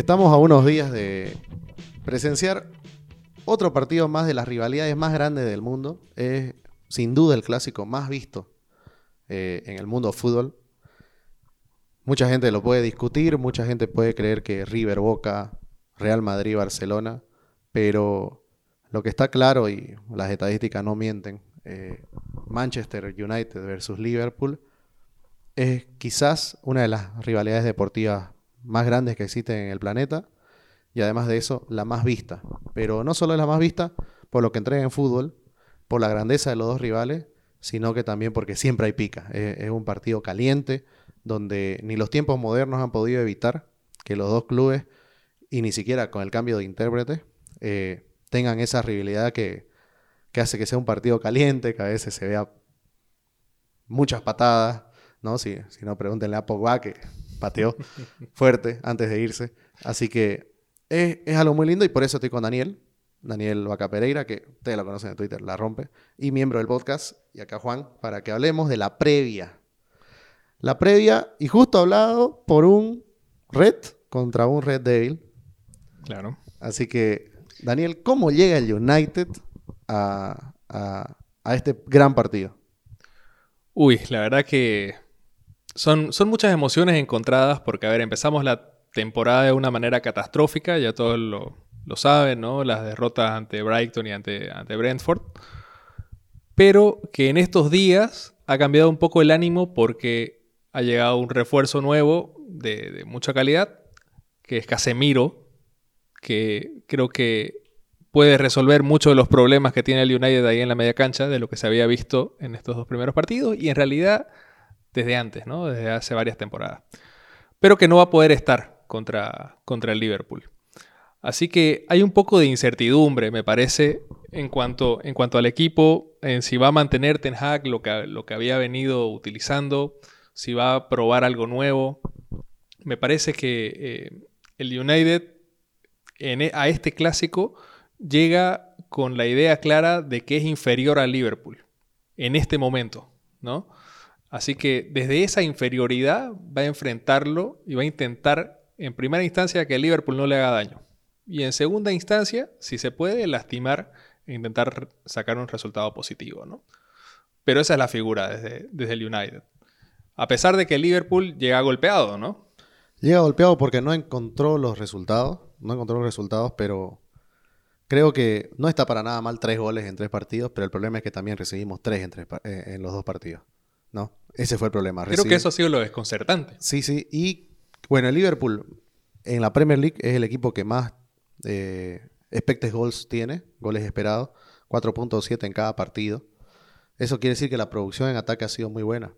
Estamos a unos días de presenciar otro partido más de las rivalidades más grandes del mundo. Es sin duda el clásico más visto eh, en el mundo fútbol. Mucha gente lo puede discutir, mucha gente puede creer que River Boca, Real Madrid, Barcelona, pero lo que está claro y las estadísticas no mienten, eh, Manchester United versus Liverpool es quizás una de las rivalidades deportivas más grandes que existen en el planeta y además de eso la más vista. Pero no solo es la más vista por lo que entrega en fútbol, por la grandeza de los dos rivales, sino que también porque siempre hay pica. Es, un partido caliente donde ni los tiempos modernos han podido evitar que los dos clubes, y ni siquiera con el cambio de intérprete, eh, tengan esa rivalidad que, que hace que sea un partido caliente, que a veces se vea muchas patadas, ¿no? Si, si no, pregúntenle a Pogba que pateó fuerte antes de irse. Así que es, es, algo muy lindo y por eso estoy con Daniel, Daniel Vaca Pereira, que ustedes lo conocen en Twitter, la rompe, y miembro del podcast, y acá Juan, para que hablemos de la previa. La previa, y justo hablado por un Red contra un Red Devil. Claro. Así que, Daniel, ¿cómo llega el United a, a, a este gran partido? Uy, la verdad que son, son muchas emociones encontradas porque, a ver, empezamos la temporada de una manera catastrófica, ya todos lo, lo saben, ¿no? Las derrotas ante Brighton y ante, ante Brentford. Pero que en estos días ha cambiado un poco el ánimo porque ha llegado un refuerzo nuevo de, de mucha calidad, que es Casemiro, que creo que puede resolver muchos de los problemas que tiene el United ahí en la media cancha, de lo que se había visto en estos dos primeros partidos, y en realidad desde antes, ¿no? Desde hace varias temporadas. Pero que no va a poder estar contra, contra el Liverpool. Así que hay un poco de incertidumbre, me parece, en cuanto, en cuanto al equipo, en si va a mantener Ten Hag lo que, lo que había venido utilizando, si va a probar algo nuevo. Me parece que eh, el United e, a este clásico llega con la idea clara de que es inferior al Liverpool en este momento, ¿no? Así que desde esa inferioridad va a enfrentarlo y va a intentar en primera instancia que el Liverpool no le haga daño. Y en segunda instancia, si se puede, lastimar e intentar sacar un resultado positivo, ¿no? Pero esa es la figura desde, desde el United. A pesar de que el Liverpool llega golpeado, ¿no? Llega golpeado porque no encontró los resultados, no encontró los resultados, pero creo que no está para nada mal tres goles en tres partidos, pero el problema es que también recibimos tres en, tres, eh, en los dos partidos. ¿No? Ese fue el problema. Creo que eso ha sido lo desconcertante. Sí, sí. Y bueno, el Liverpool en la Premier League es el equipo que más eh, expected goals tiene, goles esperados, 4.7 en cada partido. Eso quiere decir que la producción en ataque ha sido muy buena.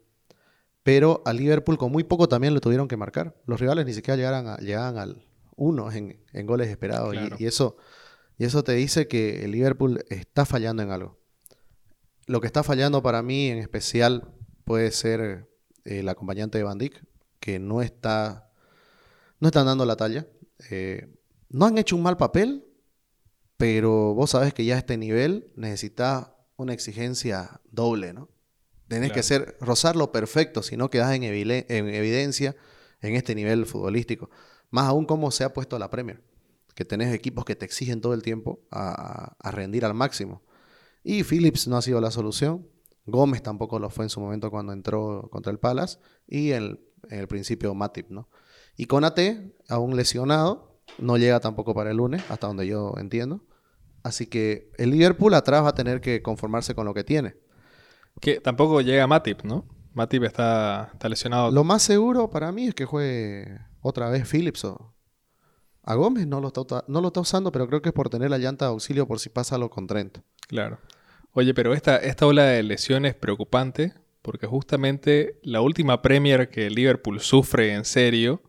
Pero al Liverpool con muy poco también lo tuvieron que marcar. Los rivales ni siquiera llegaran, a, llegaban al 1 en, en, goles esperados. Y, y, eso, y eso te dice que el Liverpool está fallando en algo. Lo que está fallando para mí en especial puede ser eh, el acompañante de Van Dijk, que no está, no están dando la talla. Eh, no han hecho un mal papel, pero vos sabés que ya a este nivel necesitas una exigencia doble, ¿no? Tenés claro. que ser, rozar lo perfecto, si no quedás en, en, evidencia en este nivel futbolístico. Más aún como se ha puesto la Premier, que tenés equipos que te exigen todo el tiempo a, a rendir al máximo. Y Phillips no ha sido la solución. Gómez tampoco lo fue en su momento cuando entró contra el Palace. Y en el, en el principio Matip, ¿no? Y Conate, aún lesionado, no llega tampoco para el lunes, hasta donde yo entiendo. Así que el Liverpool atrás va a tener que conformarse con lo que tiene. Que tampoco llega Matip, ¿no? Matip está, está lesionado. Lo más seguro para mí es que juegue otra vez Phillips o... A Gómez no lo, está, no lo está usando, pero creo que es por tener la llanta de auxilio por si pasa algo con Trent. Claro. Oye, pero esta, esta ola de lesiones es preocupante porque justamente la última Premier que Liverpool sufre en serio,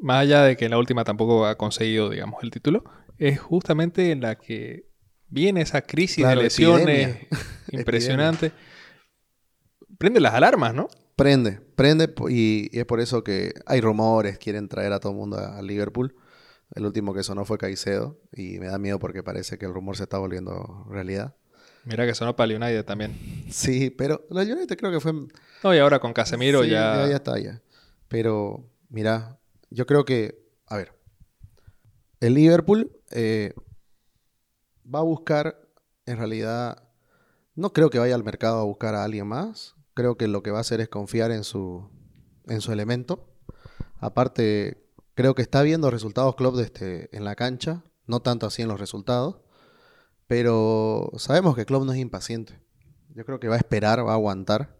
más allá de que en la última tampoco ha conseguido, digamos, el título, es justamente en la que viene esa crisis claro, de lesiones impresionante. Prende las alarmas, ¿no? Prende, prende y, y, es por eso que hay rumores, quieren traer a todo el mundo a, a Liverpool. El último que sonó fue Caicedo y me da miedo porque parece que el rumor se está volviendo realidad. Mira que sonó para el United también. Sí, pero la United creo que fue... No, y ahora con Casemiro sí, ya... ya... Ya está, ya. Pero, mira, yo creo que... A ver, el Liverpool eh, va a buscar, en realidad, no creo que vaya al mercado a buscar a alguien más. Creo que lo que va a hacer es confiar en su, en su elemento. Aparte, creo que está viendo resultados club este, en la cancha, no tanto así en los resultados. Pero sabemos que Klopp no es impaciente. Yo creo que va a esperar, va a aguantar.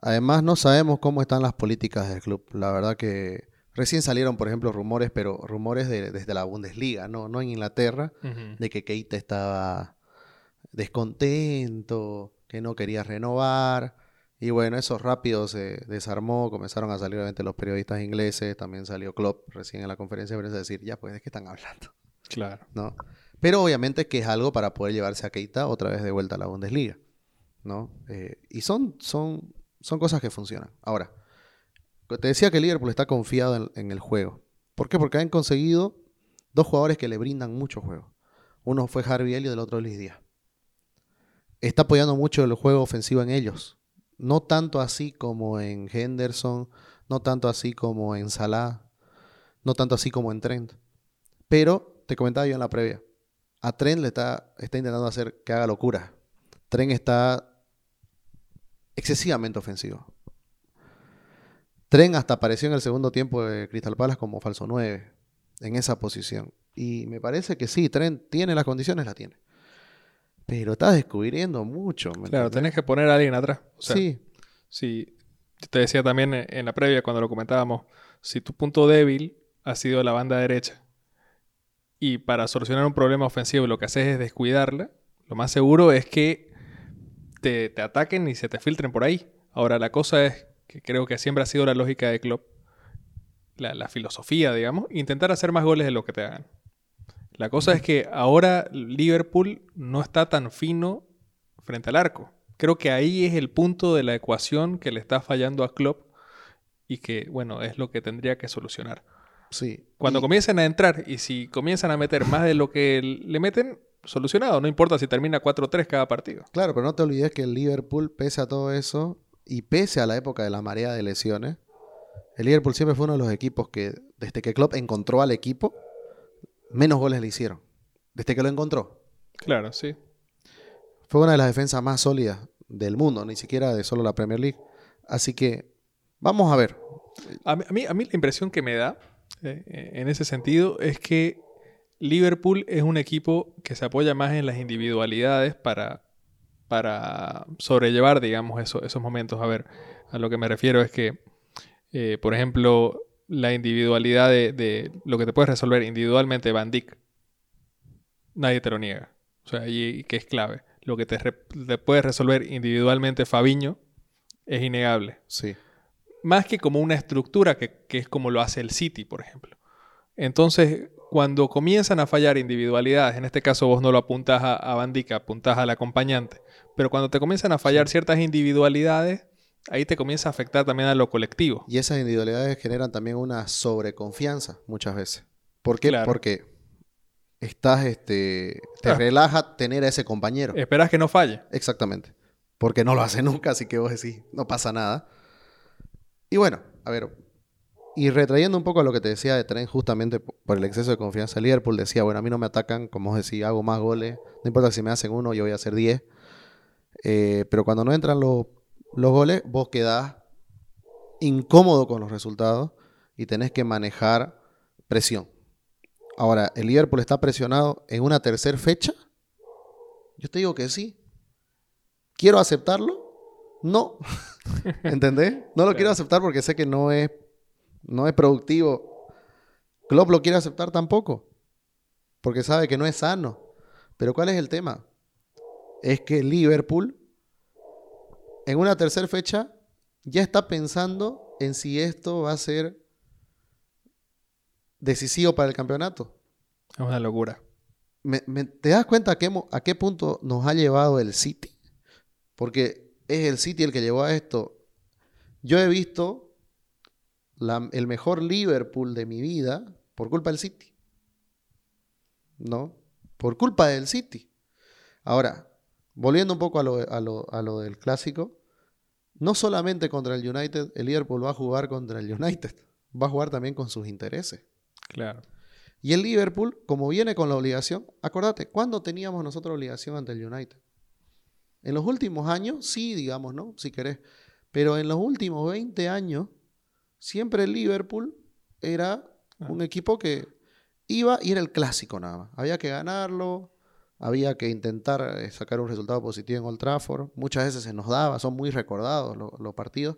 Además, no sabemos cómo están las políticas del club. La verdad que recién salieron, por ejemplo, rumores, pero rumores de, desde la Bundesliga, no, no en Inglaterra, de que Keita estaba descontento, que no quería renovar. Y bueno, eso rápido se desarmó, comenzaron a salir obviamente los periodistas ingleses, también salió Klopp recién en la conferencia de prensa a decir, ya pues, ¿de qué están hablando? Claro. ¿No? Pero obviamente que es algo para poder llevarse a Keita otra vez de vuelta a la Bundesliga. ¿no? Eh, y son, son, son cosas que funcionan. Ahora, te decía que Liverpool está confiado en, el juego. ¿Por qué? Porque han conseguido dos jugadores que le brindan mucho juego. Uno fue Harvey Elliott y el otro Luis Díaz. Está apoyando mucho el juego ofensivo en ellos. No tanto así como en Henderson, no tanto así como en Salah, no tanto así como en Trent. Pero te comentaba yo en la previa, a Trent le está, está intentando hacer que haga locura. Trent está excesivamente ofensivo. Tren hasta apareció en el segundo tiempo de Crystal Palace como falso 9, en esa posición. Y me parece que sí, Tren tiene las condiciones, la tiene. Pero está descubriendo mucho. claro, tenés que poner a alguien atrás. sí. Sí, te decía también en la previa cuando lo comentábamos, si tu punto débil ha sido la banda derecha y para solucionar un problema ofensivo lo que haces es descuidarla, lo más seguro es que te, ataquen y se te filtren por ahí. Ahora, la cosa es que creo que siempre ha sido la lógica de Klopp, la, filosofía, digamos, intentar hacer más goles de lo que te hagan. La cosa es que ahora Liverpool no está tan fino frente al arco. Creo que ahí es el punto de la ecuación que le está fallando a Klopp y que, bueno, es lo que tendría que solucionar. Sí. Cuando comiencen a entrar y si comienzan a meter más de lo que le meten, solucionado. No importa si termina 4-3 cada partido. Claro, pero no te olvides que el Liverpool, pese a todo eso, y pese a la época de la marea de lesiones, el Liverpool siempre fue uno de los equipos que, desde que Klopp encontró al equipo, menos goles le hicieron. Desde que lo encontró. Claro, sí. Fue una de las defensas más sólidas del mundo, ni siquiera de solo la Premier League. Así que vamos a ver. A mí, a mí, la impresión que me da en ese sentido es que Liverpool es un equipo que se apoya más en las individualidades para, para sobrellevar, digamos, esos momentos. A ver, a lo que me refiero es que, eh, por ejemplo, la individualidad de, lo que te puedes resolver individualmente, Van Dijk, nadie te lo niega. O sea, y, que es clave. Lo que te, te puedes resolver individualmente, Fabiño, es innegable. Sí. Más que como una estructura que, que es como lo hace el City, por ejemplo. Entonces, cuando comienzan a fallar individualidades, en este caso vos no lo apuntas a, a Bandica, apuntas al acompañante, pero cuando te comienzan a fallar ciertas individualidades, ahí te comienza a afectar también a lo colectivo. Y esas individualidades generan también una sobreconfianza muchas veces. ¿Por qué? Porque estás, este, te relaja tener a ese compañero. Esperas que no falle. Exactamente. Porque no lo hace nunca, así que vos decís, no pasa nada. Y bueno, a ver, y retrayendo un poco a lo que te decía de Tren, justamente por el exceso de confianza, Liverpool decía, bueno, a mí no me atacan, como os decía, hago más goles, no importa si me hacen uno, yo voy a hacer 10. Eh, pero cuando no entran los, los goles, vos quedás incómodo con los resultados y tenés que manejar presión. Ahora, ¿el Liverpool está presionado en una tercera fecha? Yo te digo que sí. ¿Quiero aceptarlo? No. ¿Entendés? No lo quiero aceptar porque sé que no es no es productivo. Klopp lo quiere aceptar tampoco, porque sabe que no es sano. Pero ¿cuál es el tema? Es que Liverpool, en una tercera fecha, ya está pensando en si esto va a ser decisivo para el campeonato. Es una locura. te das cuenta a qué, a qué punto nos ha llevado el City? Porque es el City el que llevó a esto. Yo he visto el mejor Liverpool de mi vida por culpa del City. ¿No? Por culpa del City. Ahora, volviendo un poco a lo, del clásico, no solamente contra el United, el Liverpool va a jugar contra el United, va a jugar también con sus intereses. Claro. Y el Liverpool, como viene con la obligación, acordate, ¿cuándo teníamos nosotros obligación ante el United? En los últimos años, sí, digamos, ¿no? Si querés. Pero en los últimos 20 años, siempre el Liverpool era Ah. un equipo que iba y era el clásico nada más. Había que ganarlo, había que intentar eh, sacar un resultado positivo en Old Trafford. Muchas veces se nos daba, son muy recordados lo- los partidos.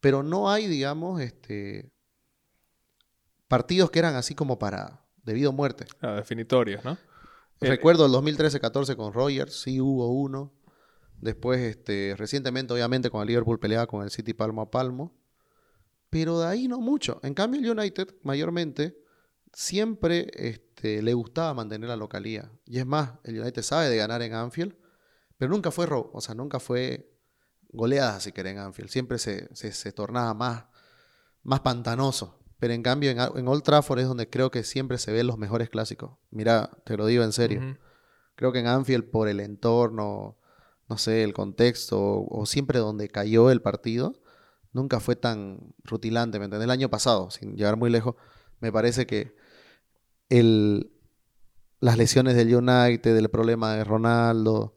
Pero no hay, digamos, este, partidos que eran así como para debido a muerte. Ah, definitorios, ¿no? Recuerdo el 2013-14 con Rogers, sí hubo uno. Después, este, recientemente, obviamente, con el Liverpool peleaba con el City palmo a palmo. Pero de ahí no mucho. En cambio, el United, mayormente, siempre este, le gustaba mantener la localía. Y es más, el United sabe de ganar en Anfield, pero nunca fue robo. O sea, nunca fue goleada, si querés, en Anfield. Siempre se, se- se tornaba más, más pantanoso. Pero en cambio, en, en Old Trafford es donde creo que siempre se ven los mejores clásicos. Mira, te lo digo en serio. Creo que en Anfield, por el entorno, no sé, el contexto, o, o siempre donde cayó el partido, nunca fue tan rutilante. ¿Me entendés? El año pasado, sin llegar muy lejos, me parece que el, las lesiones del United, el problema de Ronaldo,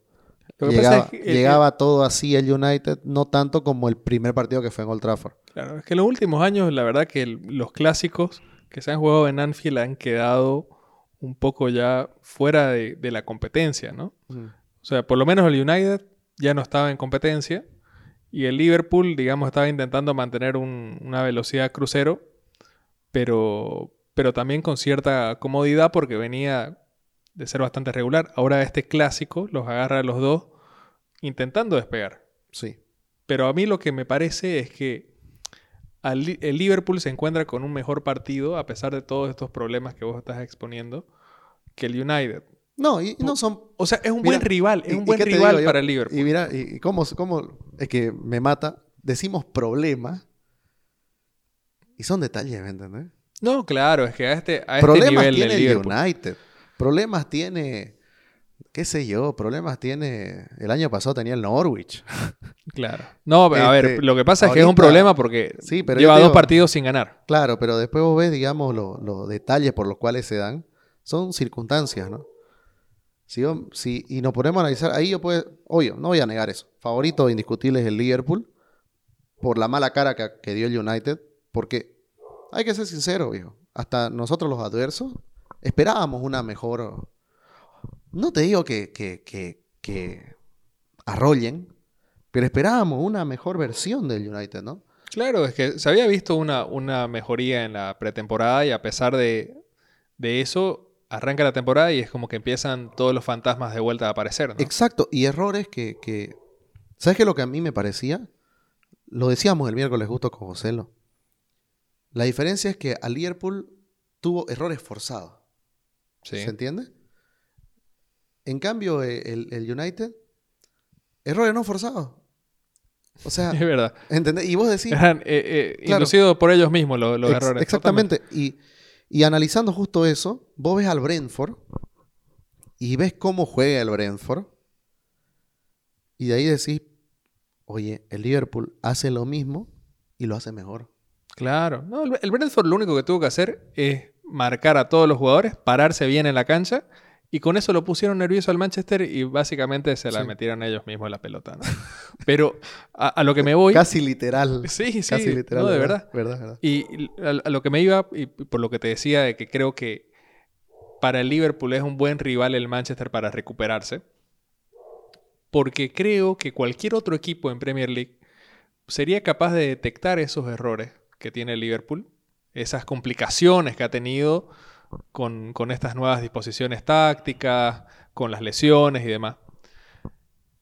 llegaba, es que el- llegaba todo así el United, no tanto como el primer partido que fue en Old Trafford. Claro, es que en los últimos años, la verdad que el- los clásicos que se han jugado en Anfield han quedado un poco ya fuera de, de la competencia, ¿no? O sea, por lo menos el United ya no estaba en competencia y el Liverpool, digamos, estaba intentando mantener un- una velocidad crucero, pero, pero también con cierta comodidad porque venía de ser bastante regular. Ahora este clásico los agarra a los dos intentando despegar. Sí. Pero a mí lo que me parece es que al el Liverpool se encuentra con un mejor partido, a pesar de todos estos problemas que vos estás exponiendo, que el United. No, y y no son O sea, es un Mira, buen rival, es ¿y- un buen rival digo para el Liverpool. Y mira, y, y cómo, cómo- es que me mata. Decimos problemas y son detalles, ¿me entendés? No, claro, es que a este, a este nivel tiene del el Liverpool. United. Problemas tiene, qué sé yo, problemas tiene. El año pasado tenía el Norwich. Claro. No, a ver, Este, lo que pasa es que es un problema porque Sí, pero yo lleva dos partidos sin ganar. Claro, pero después vos ves, digamos, lo- los detalles por los cuales se dan. Son circunstancias, ¿no? Si, y nos ponemos a analizar, ahí yo puedo, obvio, no voy a negar eso. Favorito indiscutible es el Liverpool por la mala cara que, que dio el United, porque hay que ser sincero, viejo. Hasta nosotros los adversos esperábamos una mejor. No te digo que, que, que, que arrollen, pero esperábamos una mejor versión del United, ¿no? Claro, es que se había visto una, una mejoría en la pretemporada y a pesar de, de eso, arranca la temporada y es como que empiezan todos los fantasmas de vuelta a aparecer, ¿no? Exacto, y errores que, que- ¿Sabes qué lo que a mí me parecía? Lo decíamos el miércoles justo con Joselo. La diferencia es que al Liverpool tuvo errores forzados. Sí. ¿Se entiende? En cambio, eh, el, el United, errores no forzados. O sea, Es verdad. ¿entendés? Y vos decís... Eran eh, eh, Claro. inducidos por ellos mismos los, los Ex- errores. Exactamente. Y, y analizando justo eso, vos ves al Brentford y ves cómo juega el Brentford. Y de ahí decís, oye, el Liverpool hace lo mismo y lo hace mejor. Claro. No, el, Brentford lo único que tuvo que hacer es marcar a todos los jugadores, pararse bien en la cancha y con eso lo pusieron nervioso al Manchester y básicamente se la Sí. metieron ellos mismos la pelota. ¿no? Pero a, a lo que me voy... Casi literal. Sí, sí, Casi literal. no, de verdad. Verdad, verdad. Y a, a lo que me iba, y por lo que te decía, de que creo que para el Liverpool es un buen rival el Manchester para recuperarse. Porque creo que cualquier otro equipo en Premier League sería capaz de detectar esos errores que tiene el Liverpool, esas complicaciones que ha tenido con, estas nuevas disposiciones tácticas, con las lesiones y demás.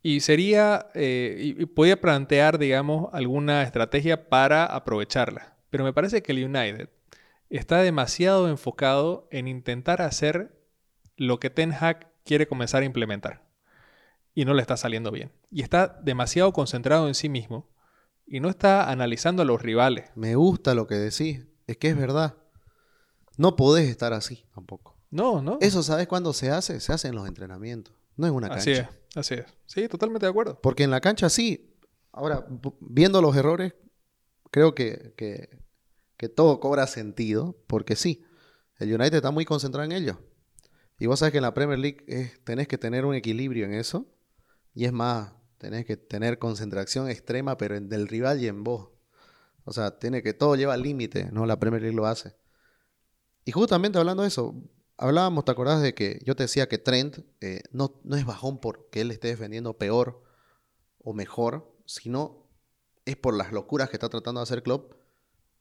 Y sería, eh, y podía plantear, digamos, alguna estrategia para aprovecharla. Pero me parece que el United está demasiado enfocado en intentar hacer lo que Ten Hag quiere comenzar a implementar. Y no le está saliendo bien. Y está demasiado concentrado en sí mismo. Y no está analizando a los rivales. Me gusta lo que decís. Es que es verdad. No podés estar así tampoco. No, no. Eso, ¿sabes cuándo se hace? Se hace en los entrenamientos. No en una cancha. así es, así es. Sí, totalmente de acuerdo. Porque en la cancha sí. Ahora, viendo los errores, creo que, que- que todo cobra sentido. Porque sí, El United está muy concentrado en ello. Y vos sabés que en la Premier League tenés que tener un equilibrio en eso. Y es más, tenés que tener concentración extrema, pero en del rival y en vos. O sea, tiene que todo lleva al límite, ¿no? La Premier League lo hace. Y justamente hablando de eso, hablábamos, ¿te acordás de que yo te decía que Trent eh, no, no es bajón porque él esté defendiendo peor o mejor, sino es por las locuras que está tratando de hacer Klopp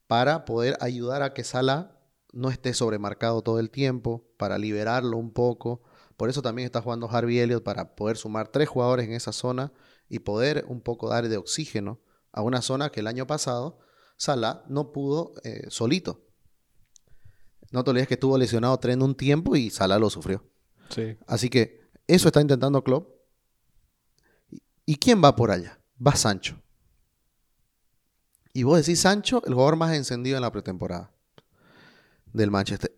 para poder ayudar a que Salah no esté sobremarcado todo el tiempo, para liberarlo un poco. Por eso también está jugando Harvey Elliott para poder sumar tres jugadores en esa zona y poder un poco dar de oxígeno a una zona que el año pasado Salah no pudo eh, solito. No te olvides que estuvo lesionado Trent un tiempo y Salah lo sufrió. Sí. Así que eso está intentando Klopp. ¿Y quién va por allá? Va Sancho. Y vos decís Sancho, el jugador más encendido en la pretemporada del Manchester.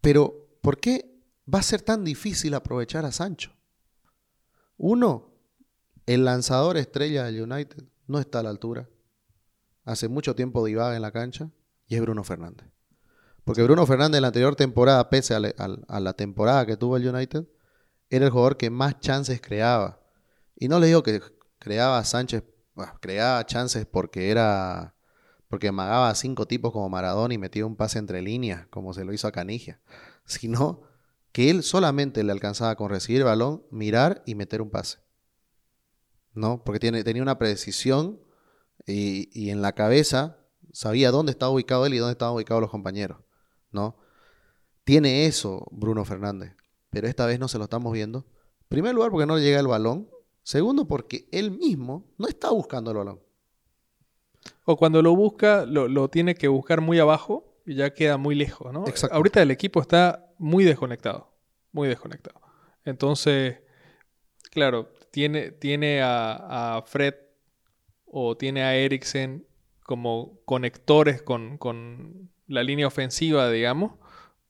Pero, ¿por qué va a ser tan difícil aprovechar a Sancho? Uno, el lanzador estrella del United no está a la altura. Hace mucho tiempo divaga en la cancha y es Bruno Fernández. Porque Bruno Fernández en la anterior temporada, pese a la, temporada que tuvo el United, era el jugador que más chances creaba. Y no le digo que creaba Sánchez, creaba chances porque era porque amagaba a cinco tipos como Maradona y metía un pase entre líneas, como se lo hizo a Canigia, sino que él solamente le alcanzaba con recibir el balón, mirar y meter un pase. ¿No? Porque tiene, tenía una precisión y, y, en la cabeza sabía dónde estaba ubicado él y dónde estaban ubicados los compañeros. ¿No? Tiene eso Bruno Fernández, pero esta vez no se lo estamos viendo. En primer lugar, porque no le llega el balón. Segundo, porque él mismo no está buscando el balón. O cuando lo busca, lo, tiene que buscar muy abajo y ya queda muy lejos, ¿no? Ahorita el equipo está muy desconectado, muy desconectado. Entonces, claro, tiene, tiene a, Fred o tiene a Eriksen como conectores con, con la línea ofensiva, digamos,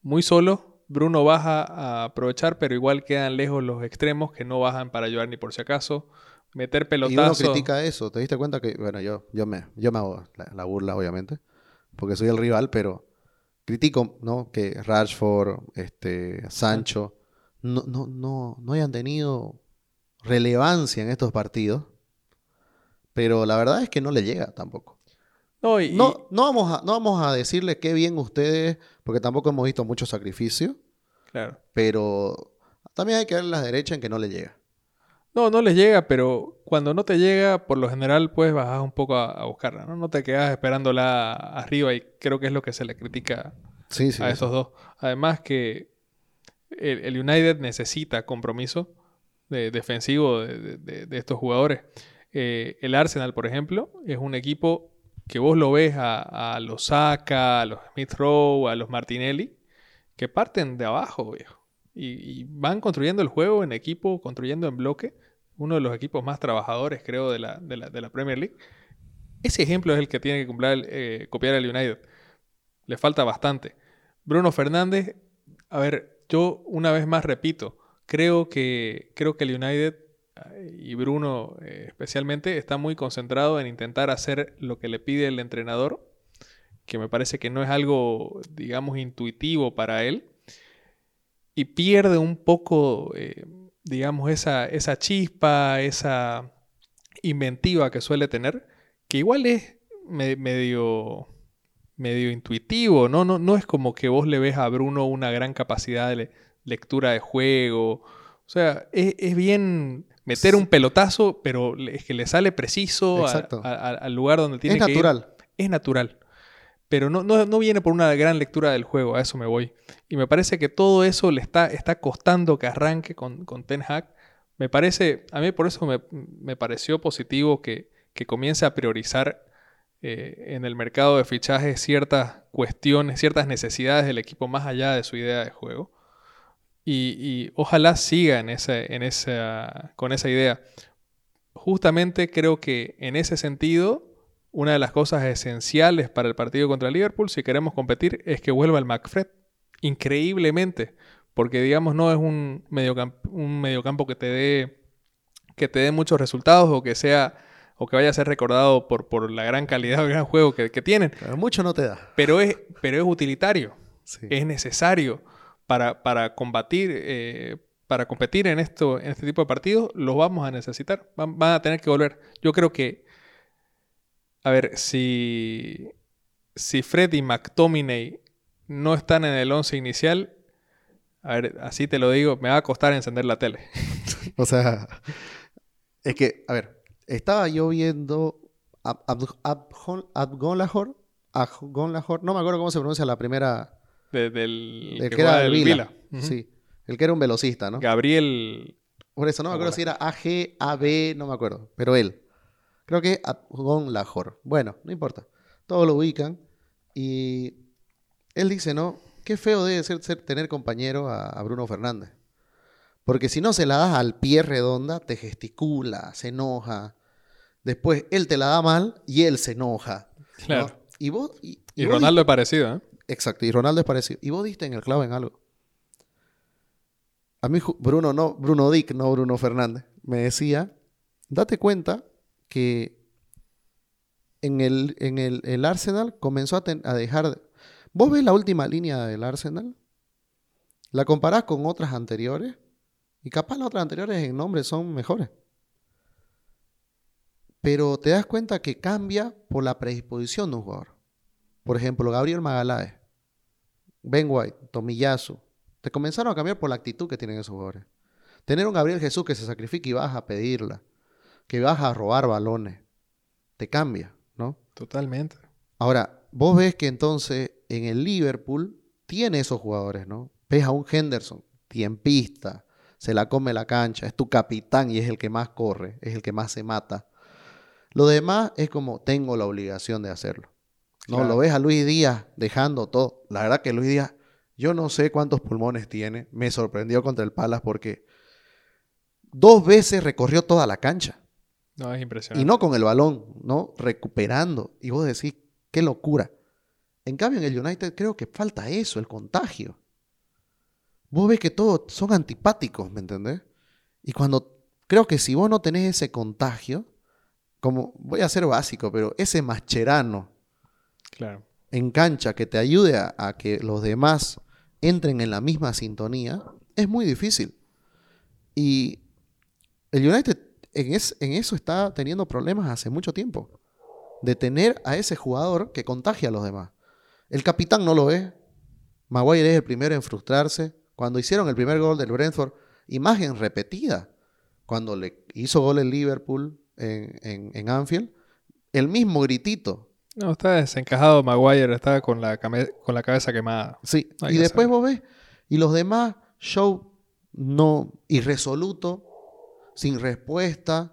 muy solo. Bruno baja a aprovechar, pero igual quedan lejos los extremos que no bajan para ayudar ni por si acaso meter pelotazos. Y uno critica eso. ¿Te diste cuenta que, bueno, yo, yo, me, yo me hago la, burla, obviamente, porque soy el rival, pero critico, ¿no? Que Rashford, este, Sancho, no, no, no, no hayan tenido relevancia en estos partidos, pero la verdad es que no le llega tampoco. No, no, no, vamos a, no vamos a decirle qué bien ustedes, porque tampoco hemos visto mucho sacrificio. Claro. Pero también hay que darle la derecha en que no le llega. No, no les llega, pero cuando no te llega, por lo general puedes bajar un poco a, buscarla, ¿no? No te quedas esperándola arriba y creo que es lo que se le critica a esos dos. Además que el, United necesita compromiso de, defensivo de, estos jugadores. Eh, el Arsenal, por ejemplo, es un equipo que vos lo ves a, los Saka, a los Smith Rowe, a los Martinelli, que parten de abajo, viejo. Y, van construyendo el juego en equipo, construyendo en bloque uno de los equipos más trabajadores, creo, de la, de la, Premier League. Ese ejemplo es el que tiene que eh, copiar el United. Le falta bastante. Bruno Fernández, a ver, yo una vez más repito, creo que, creo que el United y Bruno eh, especialmente está muy concentrado en intentar hacer lo que le pide el entrenador, que me parece que no es algo, digamos, intuitivo para él, y pierde un poco digamos, esa, esa chispa, esa inventiva que suele tener, que igual es medio, medio intuitivo, ¿no? ¿no? No es como que vos le ves a Bruno una gran capacidad de lectura de juego. O sea, es, bien meter un pelotazo, pero es que le sale preciso al lugar donde tiene que ir. Es natural. Es natural pero no, no, viene por una gran lectura del juego, a eso me voy. Y me parece que todo eso le está, está costando que arranque con, con Ten Hag. Me parece, a mí por eso me, pareció positivo que, comience a priorizar eh, en el mercado de fichajes ciertas cuestiones, ciertas necesidades del equipo más allá de su idea de juego. Y, ojalá siga en en esa, con esa idea. Justamente creo que en ese sentido una de las cosas esenciales para el partido contra Liverpool, si queremos competir, es que vuelva el McFred. Increíblemente. Porque, digamos, no es un mediocampo, un mediocampo que te dé que te dé muchos resultados o que sea o que vaya a ser recordado por, por la gran calidad o el gran juego que, que tienen. Pero mucho no te da. Pero es, pero es utilitario. sí. es necesario para, para combatir, eh, para competir en, esto, en este tipo de partidos, los vamos a necesitar. Van, van, a tener que volver. Yo creo que, a ver, si, si Fred y McTominay no están en el 11 inicial, a ver, así te lo digo, me va a costar encender la tele. o sea, es que, a ver, estaba yo viendo Abgonlahor, no me acuerdo cómo se pronuncia la primera. Del el que, era del Vila. Sí, el que era un velocista, ¿no? Gabriel. Por eso, no me acuerdo si era AG, AB, no me acuerdo, pero él. Creo que Abgonlahor. Bueno, no importa. Todos lo ubican. Y él dice, ¿no? Qué feo debe ser, tener compañero a, Bruno Fernández. Porque si no se la das al pie redonda, te gesticula, se enoja. Después él te la da mal y él se enoja. Claro. Y vos. Y, Ronaldo es parecido, ¿eh? Exacto, y Ronaldo es parecido. Y vos diste en el clavo en algo. A mí, Bruno, no, Bruno Dick, no Bruno Fernández, me decía: date cuenta que en el, en el, Arsenal comenzó a, a dejar Vos ves la última línea del Arsenal, la comparás con otras anteriores, y capaz las otras anteriores en nombre son mejores. Pero te das cuenta que cambia por la predisposición de un jugador. Por ejemplo, Gabriel Magaláes, Ben White, Tomiyasu, te comenzaron a cambiar por la actitud que tienen esos jugadores. Tener un Gabriel Jesús que se sacrifica y vas a pedirla, que vas a robar balones, te cambia, ¿no? Totalmente. Ahora, vos ves que entonces en el Liverpool tiene esos jugadores, ¿no? Ves a un Henderson, tiempista, se la come la cancha, es tu capitán y es el que más corre, es el que más se mata. Lo demás es como tengo la obligación de hacerlo. No, lo ves a Luis Díaz dejando todo. La verdad que Luis Díaz, yo no sé cuántos pulmones tiene. Me sorprendió contra el Palas porque dos veces recorrió toda la cancha. No, es impresionante. Y no con el balón, ¿no? Recuperando. Y vos decís, qué locura. En cambio, en el United creo que falta eso, el contagio. Vos ves que todos son antipáticos, ¿me entendés? Y cuando creo que si vos no tenés ese contagio, como voy a ser básico, pero ese mascherano en cancha que te ayude a, que los demás entren en la misma sintonía, es muy difícil. Y el United en, eso está teniendo problemas hace mucho tiempo. De tener a ese jugador que contagia a los demás. El capitán no lo ve. Maguire es el primero en frustrarse. Cuando hicieron el primer gol del Brentford, imagen repetida. Cuando le hizo gol el Liverpool en, Anfield, el mismo gritito. No, está desencajado Maguire, está con la, con la cabeza quemada. Sí, y después vos ves, y los demás, show no irresoluto, sin respuesta.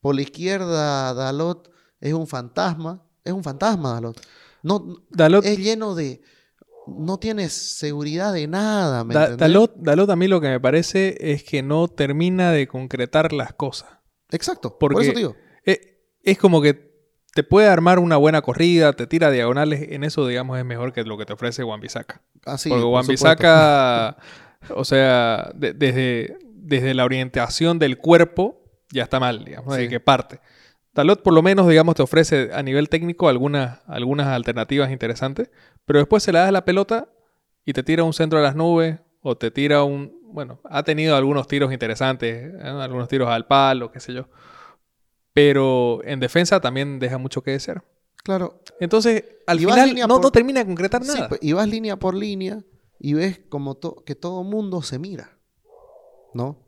Por la izquierda, Dalot es un fantasma. Es un fantasma, Dalot. No, es lleno de... No tienes seguridad de nada. ¿me Dalot, Dalot a mí lo que me parece es que no termina de concretar las cosas. Exacto, por eso digo. Es, como que te puede armar una buena corrida, te tira diagonales, en eso digamos es mejor que lo que te ofrece Juan Bisaca. Ah, Porque Juan Bisaca, o sea, desde, desde la orientación del cuerpo ya está mal, digamos, de que parte. Dalot por lo menos, digamos, te ofrece a nivel técnico algunas, algunas alternativas interesantes, pero después se le das la pelota y te tira un centro a las nubes o te tira un... Bueno, ha tenido algunos tiros interesantes, ¿eh? algunos tiros al palo, qué sé yo. Pero en defensa también deja mucho que desear. Claro. Entonces, al final no, no, termina de concretar nada. Pues, y vas línea por línea y ves como que todo mundo se mira, ¿no?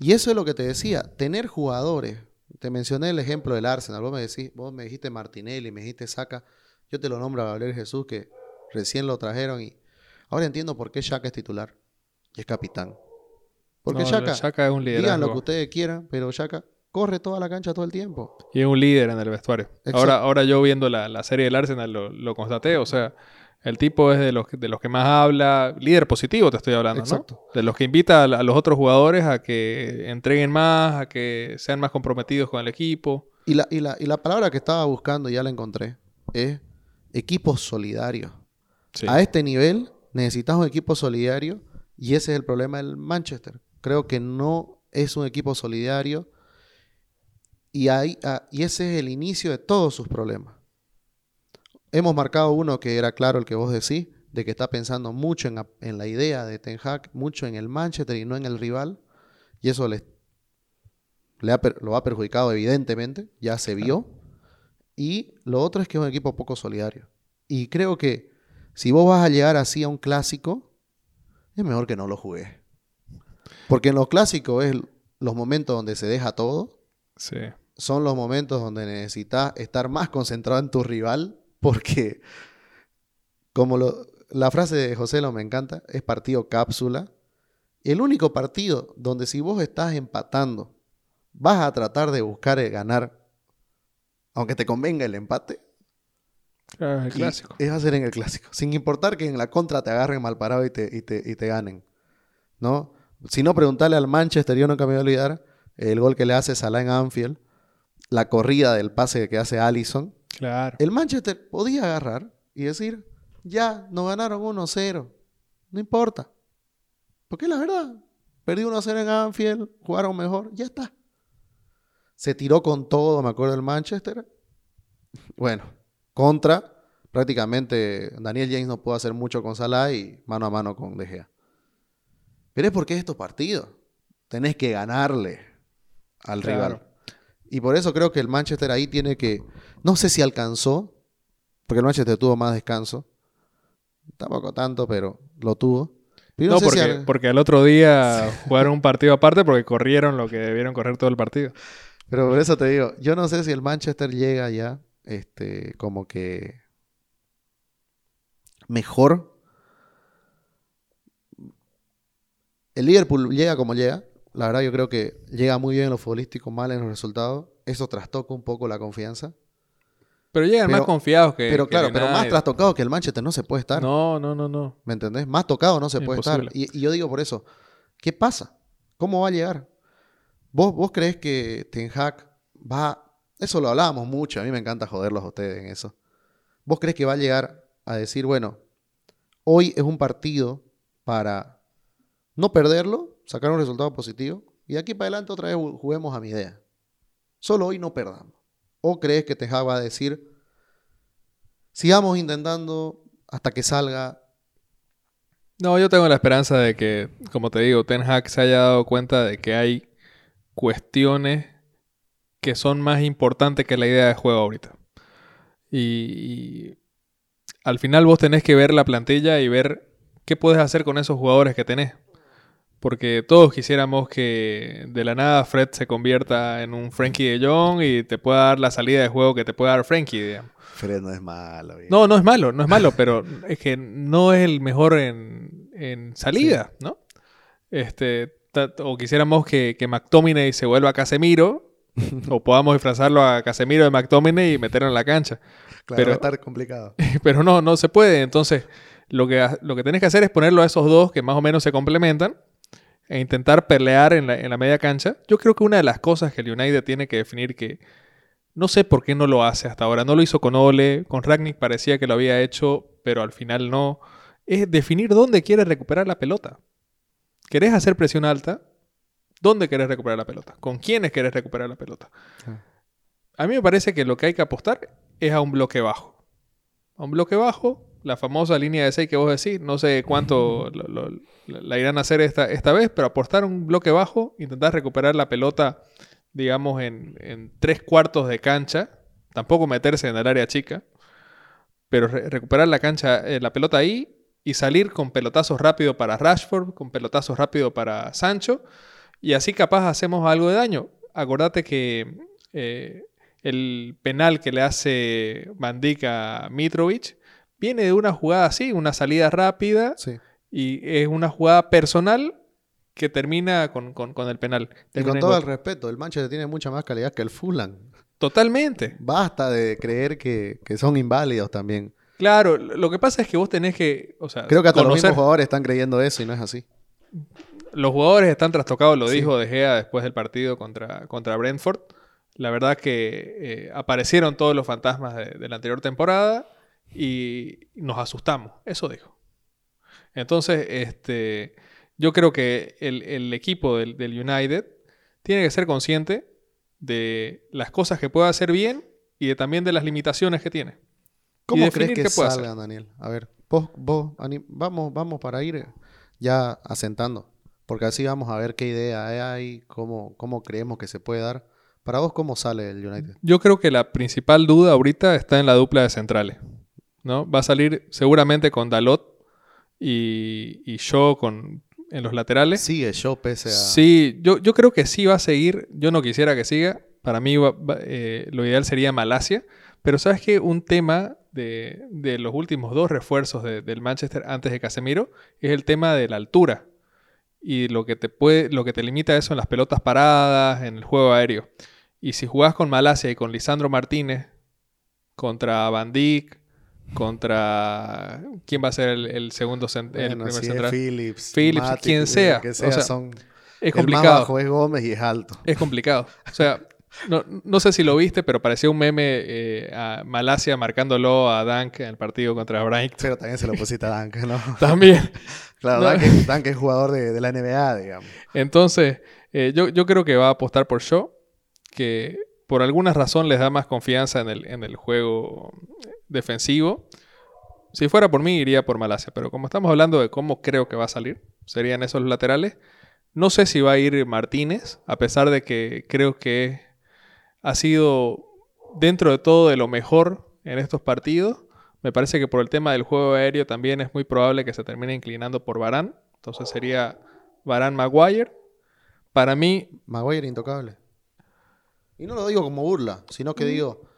Y eso es lo que te decía, tener jugadores te mencioné el ejemplo del Arsenal. Vos me, decís, vos me dijiste Martinelli, me dijiste Saca. Yo te lo nombro a Gabriel Jesús, que recién lo trajeron y ahora entiendo por qué Shaka es titular y es capitán. Porque Shaka, es un líder. Digan lo que ustedes quieran, pero Shaka corre toda la cancha todo el tiempo. Y es un líder en el vestuario. Ahora, ahora yo viendo la, la, serie del Arsenal lo, lo constaté, o sea, el tipo es de los, de los que más habla, líder positivo te estoy hablando, Exacto. De los que invita a, los otros jugadores a que entreguen más, a que sean más comprometidos con el equipo. Y la, y la, palabra que estaba buscando, ya la encontré, es equipo solidario. A este nivel necesitas un equipo solidario y ese es el problema del Manchester. Creo que no es un equipo solidario y, ahí, ah, y ese es el inicio de todos sus problemas. Hemos marcado uno que era claro el que vos decís, de que está pensando mucho en, en la idea de Ten Hag, mucho en el Manchester y no en el rival. Y eso le, le ha, lo ha perjudicado evidentemente, ya se vio. Y lo otro es que es un equipo poco solidario. Y creo que si vos vas a llegar así a un clásico, es mejor que no lo jugues. Porque en los clásicos es los momentos donde se deja todo. Sí. Son los momentos donde necesitas estar más concentrado en tu rival. Porque, como lo, la frase de José lo me encanta, es partido cápsula. El único partido donde si vos estás empatando, vas a tratar de buscar el ganar, aunque te convenga el empate. El clásico. Es hacer en el clásico. Sin importar que en la contra te agarren mal parado y te, y te, y te ganen. ¿No? Si no, preguntarle al Manchester, yo nunca me voy a olvidar el gol que le hace Salah en Anfield, la corrida del pase que hace Allison. Claro. El Manchester podía agarrar y decir, ya, nos ganaron 1-0. No importa. Porque la verdad, perdí 1-0 en Anfield, jugaron mejor, ya está. Se tiró con todo, me acuerdo del Manchester. Bueno, contra, prácticamente Daniel James no pudo hacer mucho con Salah y mano a mano con De Gea. Pero es porque es estos partidos. Tenés que ganarle al Claro. rival. Y por eso creo que el Manchester ahí tiene que. No sé si alcanzó, porque el Manchester tuvo más descanso. Tampoco tanto, pero lo tuvo. Pero No, sé si porque, al- porque al otro día jugaron un partido aparte porque corrieron lo que debieron correr todo el partido. Pero por eso te digo, yo no sé si el Manchester llega ya, este, como que mejor. El Liverpool llega como llega. La verdad, yo creo que llega muy bien en lo futbolístico, mal en los resultados. Eso trastoca un poco la confianza. Pero llegan Pero- más confiados que. pero que claro, pero más United. trastocado que el Manchester no se puede estar. No, no, no, no. ¿Me entendés? Más tocado no se puede estar. Y, y yo digo por eso, ¿qué pasa? ¿Cómo va a llegar? ¿Vos, vos crees que Ten Hag va... Eso lo hablábamos mucho, a mí me encanta joderlos a ustedes en eso. ¿Vos crees que va a llegar a decir, bueno, hoy es un partido para no perderlo, sacar un resultado positivo, y de aquí para adelante otra vez ju- juguemos a mi idea? Solo hoy no perdamos. ¿O crees que Hag va a decir, sigamos intentando hasta que salga No, yo tengo la esperanza de que, como te digo, Ten Hag se haya dado cuenta de que hay cuestiones que son más importantes que la idea de juego ahorita. Y, y al final vos tenés que ver la plantilla y ver qué puedes hacer con esos jugadores que tenés. Porque todos quisiéramos que de la nada Fred se convierta en un Frankie de Jong y te pueda dar la salida de juego que te pueda dar Frankie, digamos. Fred no es malo. No, no es malo, no es malo, pero es que no es el mejor en, en salida, ¿no? Este, o quisiéramos que, que McTominay se vuelva a Casemiro, o podamos disfrazarlo a Casemiro de McTominay y meterlo en la cancha. Claro, pero- va a estar complicado. Pero no, no se puede. Entonces, lo que, lo que tenés que hacer es ponerlo a esos dos que más o menos se complementan e intentar pelear en la, en la media cancha. Yo creo que una de las cosas que el United tiene que definir que no sé por qué no lo hace hasta ahora. No lo hizo con Ole, con Ragnick parecía que lo había hecho, pero al final no. Es definir dónde quieres recuperar la pelota. ¿Querés hacer presión alta? ¿Dónde querés recuperar la pelota? ¿Con quiénes querés recuperar la pelota? Ah. A mí me parece que lo que hay que apostar es a un bloque bajo. A un bloque bajo, la famosa línea de 6 que vos decís, no sé cuánto lo- lo- la irán a hacer esta, esta vez, pero apostar un bloque bajo, intentar recuperar la pelota, digamos, en, en tres cuartos de cancha, tampoco meterse en el área chica, pero re- recuperar la cancha, eh, la pelota ahí y salir con pelotazos rápido para Rashford, con pelotazos rápido para Sancho, y así capaz hacemos algo de daño. Acordate que eh, el penal que le hace Van Dijk a Mitrovic viene de una jugada así, una salida rápida, Sí. y es una jugada personal que termina con, con- con el penal. Y con todo el respeto, el Manchester tiene mucha más calidad que el Fulham. Totalmente. Basta de creer que, que son inválidos también. Claro, lo que pasa es que vos tenés que, o sea, Creo que hasta los mismos jugadores están creyendo eso y no es así. Los jugadores están trastocados, lo Sí. dijo De Gea después del partido contra, contra Brentford. La verdad que eh, aparecieron todos los fantasmas de, de la anterior temporada y nos asustamos. Eso dijo. Entonces, este, yo creo que el, el equipo del, del United tiene que ser consciente de las cosas que puede hacer bien y de, también de las limitaciones que tiene. ¿Cómo crees que salgan, Daniel? A ver, vos, vos, vamos, vamos para ir ya asentando. Porque así vamos a ver qué idea hay, cómo, cómo creemos que se puede dar. Para vos, ¿cómo sale el United? Yo creo que la principal duda ahorita está en la dupla de centrales. ¿No? Va a salir seguramente con Dalot y, y Shaw con, en los laterales. Sigue yo pese a... Sí, yo, yo creo que sí va a seguir. Yo no quisiera que siga. Para mí va- va- eh, lo ideal sería Malasia. Pero sabes que un tema de, de los últimos dos refuerzos de- del Manchester antes de Casemiro es el tema de la altura. Y lo que te puede, lo que te limita eso en las pelotas paradas, en el juego aéreo. Y si jugás con Malasia y con Lisandro Martínez contra Van Dijk, contra ¿quién va a ser el, el segundo cen- el Bueno, primer si es central? Phillips, Phillips, Matic, quien el sea, que o sea, sea, son... Es El más complicado. bajo es Gómez y es alto. Es complicado. O sea, no, no sé si lo viste, pero parecía un meme eh, a Malasia marcándolo a Dunk en el partido contra Brighton. Pero también se lo pusiste a Dunk, ¿no? También. Claro, No. Dunk, es, jugador de, de la NBA, digamos. Entonces, eh, yo, yo creo que va a apostar por Shaw, que por alguna razón les da más confianza en el, en el juego defensivo. Si fuera por mí, iría por Malasia, pero como estamos hablando de cómo creo que va a salir, serían esos laterales. No sé si va a ir Martínez, a pesar de que creo que ha sido dentro de todo de lo mejor en estos partidos. Me parece que por el tema del juego aéreo también es muy probable que se termine inclinando por Barán. Entonces sería Barán Maguire. Para mí, Maguire intocable. Y no lo digo como burla, sino que digo,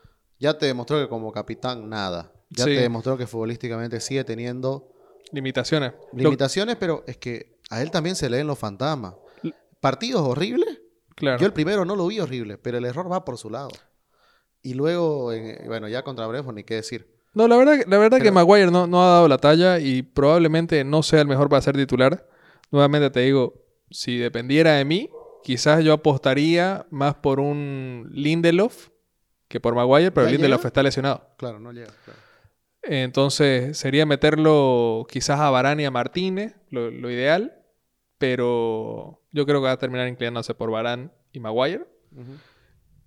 ya te demostró que como capitán nada. Ya Sí. te demostró que futbolísticamente sigue teniendo limitaciones. Lo- limitaciones, pero es que a él también se leen los fantasmas. L- Partidos horribles. claro. Yo el primero no lo vi horrible, pero el error va por su lado. Y luego, en- bueno, ya contra Brentford ni qué decir. No, la verdad, la verdad que Maguire no, no ha dado la talla y probablemente no sea el mejor para ser titular. Nuevamente te digo, si dependiera de mí, quizás yo apostaría más por un Lindelof que por Maguire, pero ¿Ya Lindelof está lesionado. Claro, no llega. claro. Entonces sería meterlo quizás a Varane y a Martínez, lo, lo ideal, pero yo creo que va a terminar inclinándose por Varane y Maguire.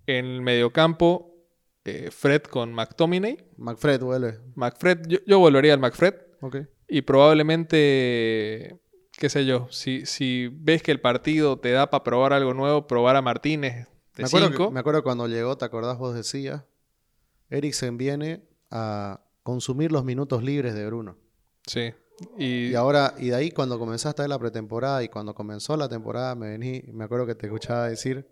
En el mediocampo, eh, Fred con McTominay. McFred vuelve. McFred, yo, yo volvería al McFred Ok. y probablemente, qué sé yo, si, si ves que el partido te da para probar algo nuevo, probar a Martínez de Me acuerdo, que- 5. me acuerdo cuando llegó, ¿te acordás vos decías? Eriksen viene a consumir los minutos libres de Bruno. Sí. Y, Y ahora, y de ahí cuando comenzaste la pretemporada y cuando comenzó la temporada, me vení, me acuerdo que te escuchaba decir,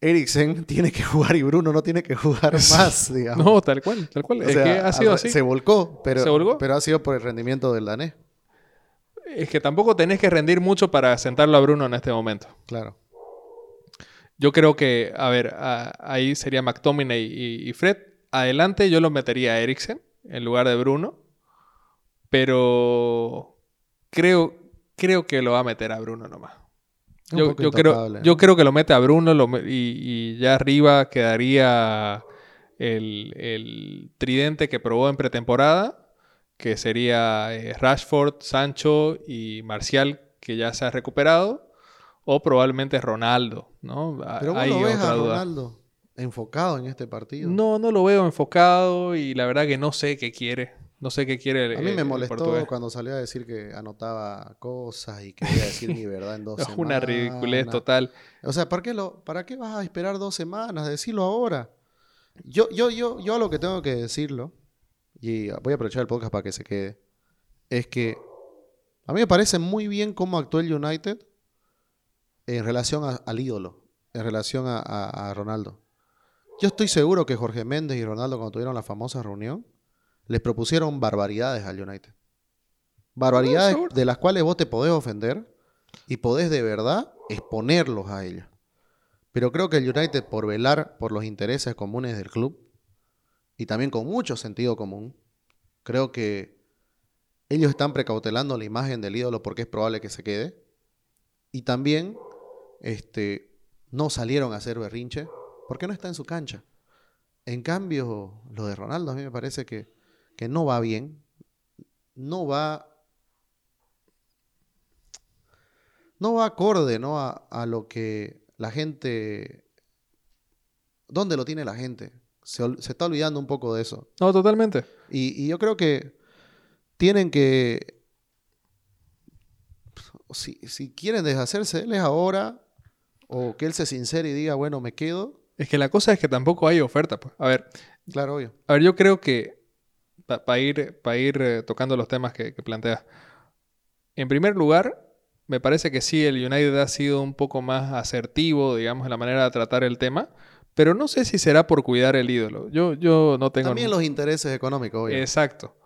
Eriksen tiene que jugar y Bruno no tiene que jugar más, digamos. no, tal cual, tal cual. O es sea, que ha sido así. Se volcó, pero, ¿Se volcó? pero ha sido por el rendimiento del danés. Es que tampoco tenés que rendir mucho para sentarlo a Bruno en este momento. Claro. Yo creo que, a ver, a- ahí sería McTominay y, y Fred. Adelante yo lo metería a Eriksen en lugar de Bruno. Pero creo, creo que lo va a meter a Bruno nomás. Yo, yo creo, yo creo que lo mete a Bruno lo y ya arriba quedaría el, el tridente que probó en pretemporada, que sería eh, Rashford, Sancho y Marcial, que ya se ha recuperado, o probablemente Ronaldo, ¿no? A- Pero vos lo ves a duda. Ronaldo enfocado en este partido. No, no lo veo enfocado y la verdad que no sé qué quiere. No sé qué quiere el, A mí me el molestó portugués. cuando salió a decir que anotaba cosas y quería decir mi verdad en dos Es semanas. una ridiculez total. O sea, ¿para qué, lo, ¿para qué vas a esperar dos semanas? Decirlo ahora. Yo, yo, yo, yo lo que tengo que decirlo, y voy a aprovechar el podcast para que se quede, es que a mí me parece muy bien cómo actuó el United en relación a- al ídolo, en relación a, a- a Ronaldo. Yo estoy seguro que Jorge Méndez y Ronaldo, cuando tuvieron la famosa reunión, les propusieron barbaridades al United. Barbaridades de las cuales vos te podés ofender y podés de verdad exponerlos a ellos. Pero creo que el United, por velar por los intereses comunes del club y también con mucho sentido común, creo que ellos están precautelando la imagen del ídolo porque es probable que se quede. Y también este, no salieron a hacer berrinche porque no está en su cancha. En cambio, lo de Ronaldo a mí me parece que, que no va bien. No va. No va acorde ¿no? A, a lo que la gente. ¿Dónde lo tiene la gente? Se está olvidando un poco de eso. No, totalmente. Y, y yo creo que tienen que. Si, si quieren deshacerse de él es ahora, o que él se sincere y diga, bueno, me quedo. Es que la cosa es que tampoco hay oferta. Pues. A ver, Claro, obvio. a ver, yo creo que para ir, pa ir eh, tocando los temas que, que planteas. En primer lugar, me parece que sí, el United ha sido un poco más asertivo, digamos, en la manera de tratar el tema. Pero no sé si será por cuidar el ídolo. Yo, yo no tengo... También los intereses económicos, obvio. Exacto.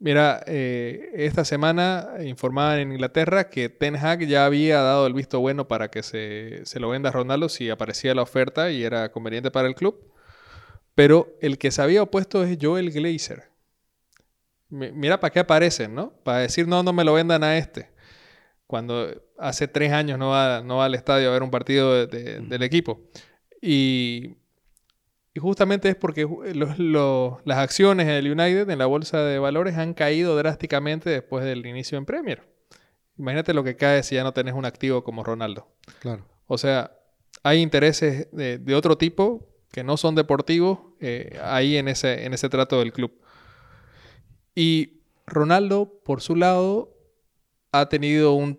Mira, eh, esta semana informaban en Inglaterra que Ten Hag ya había dado el visto bueno para que se, se lo venda a Ronaldo si aparecía la oferta y era conveniente para el club. Pero el que se había opuesto es Joel Glazer. Mi- Mira para qué aparecen, ¿no? Para decir, no, no me lo vendan a este. Cuando hace tres años no va, no va al estadio a ver un partido de- de- del equipo. Y, y justamente es porque los- los- las acciones del United en la bolsa de valores han caído drásticamente después del inicio en Premier. Imagínate lo que cae si ya no tenés un activo como Ronaldo. Claro. O sea, hay intereses de, de otro tipo que no son deportivos eh, ahí en ese, en ese trato del club. Y Ronaldo, por su lado, ha tenido un,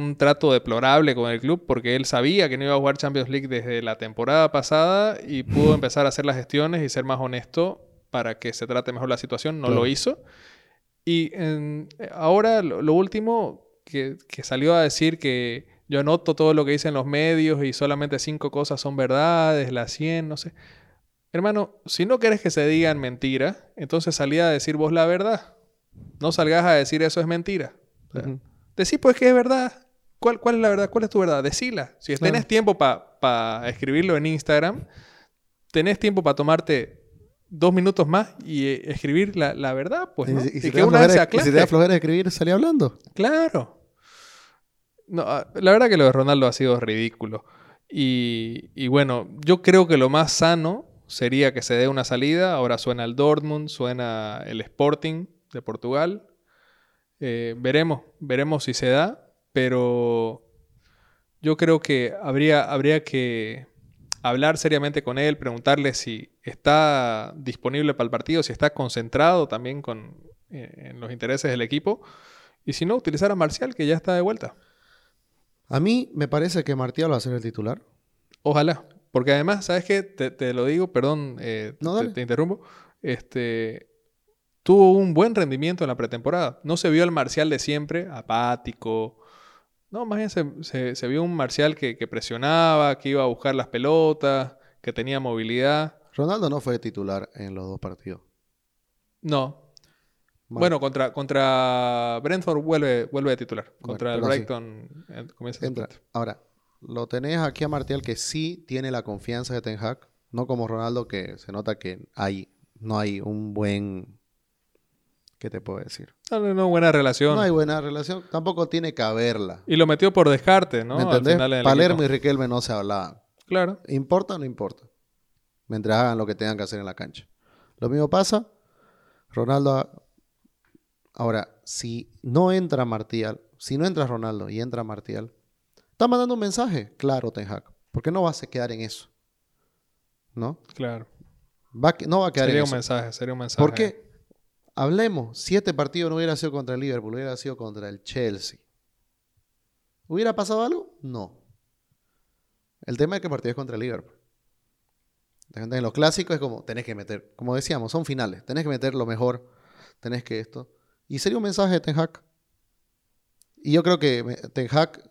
un trato deplorable con el club porque él sabía que no iba a jugar Champions League desde la temporada pasada y pudo empezar a hacer las gestiones y ser más honesto para que se trate mejor la situación. No Claro. lo hizo. Y en- ahora lo, lo último que, que salió a decir que yo anoto todo lo que dicen los medios y solamente cinco cosas son verdades, las 100, no sé. Hermano, si no querés que se digan mentiras, entonces salí a decir vos la verdad. No salgas a decir eso es mentira. O sea. Decí pues que es verdad. ¿Cuál, ¿Cuál es la verdad? ¿Cuál es tu verdad? Decila. Si Claro. tenés tiempo para escribirlo en Instagram, tenés tiempo para tomarte dos minutos más y eh, escribir la, la verdad, pues, Y Y, y si que una vez se y si te da aclare. flojera de escribir, salí hablando. Claro. No, ah, la verdad que lo de Ronaldo ha sido ridículo. Y, y bueno, yo creo que lo más sano sería que se dé una salida. Ahora suena el Dortmund, suena el Sporting de Portugal. Eh, veremos, veremos si se da. Pero yo creo que habría, habría que hablar seriamente con él, preguntarle si está disponible para el partido, si está concentrado también con, eh, en los intereses del equipo. Y si no, utilizar a Marcial, que ya está de vuelta. A mí me parece que Martial va a ser el titular. Ojalá. Porque además, ¿sabes qué? Te, te lo digo, perdón, eh, No, te, te interrumpo. Este, tuvo un buen rendimiento en la pretemporada. No se vio el Marcial de siempre, apático. No, más bien se, se- se vio un Marcial que, que presionaba, que iba a buscar las pelotas, que tenía movilidad. Ronaldo no fue titular en los dos partidos. No. Bueno, contra, contra Brentford vuelve, vuelve de titular. Contra el pero sí. Brighton eh, comienza entra. suplente. Ahora, lo tenés aquí a Martial que sí tiene la confianza de Ten Hag, no como Ronaldo que se nota que hay, no hay un buen... ¿Qué te puedo decir? No, no, no, buena relación. No hay buena relación, tampoco tiene que haberla. Y lo metió por descarte, ¿no? ¿Me Al entendés? final Palermo equipo. y Riquelme no se hablaban. Claro. ¿Importa o no importa? Mientras hagan lo que tengan que hacer en la cancha. Lo mismo pasa. Ronaldo. ha- Ahora, si no entra Martial, si no entra Ronaldo y entra Martial, está mandando un mensaje, claro, Ten Hag. ¿Por qué no vas a quedar en eso? ¿No? Claro. Va no va a quedar Sería en un eso. mensaje, sería un mensaje. ¿Por qué? Hablemos, si este partido no hubiera sido contra el Liverpool, hubiera sido contra el Chelsea. ¿Hubiera pasado algo? No. El tema es que el partido es contra el Liverpool. En los clásicos es como, tenés que meter, como decíamos, son finales, tenés que meter lo mejor, tenés que esto. Y sería un mensaje de Ten Hag. Y yo creo que me- Ten Hag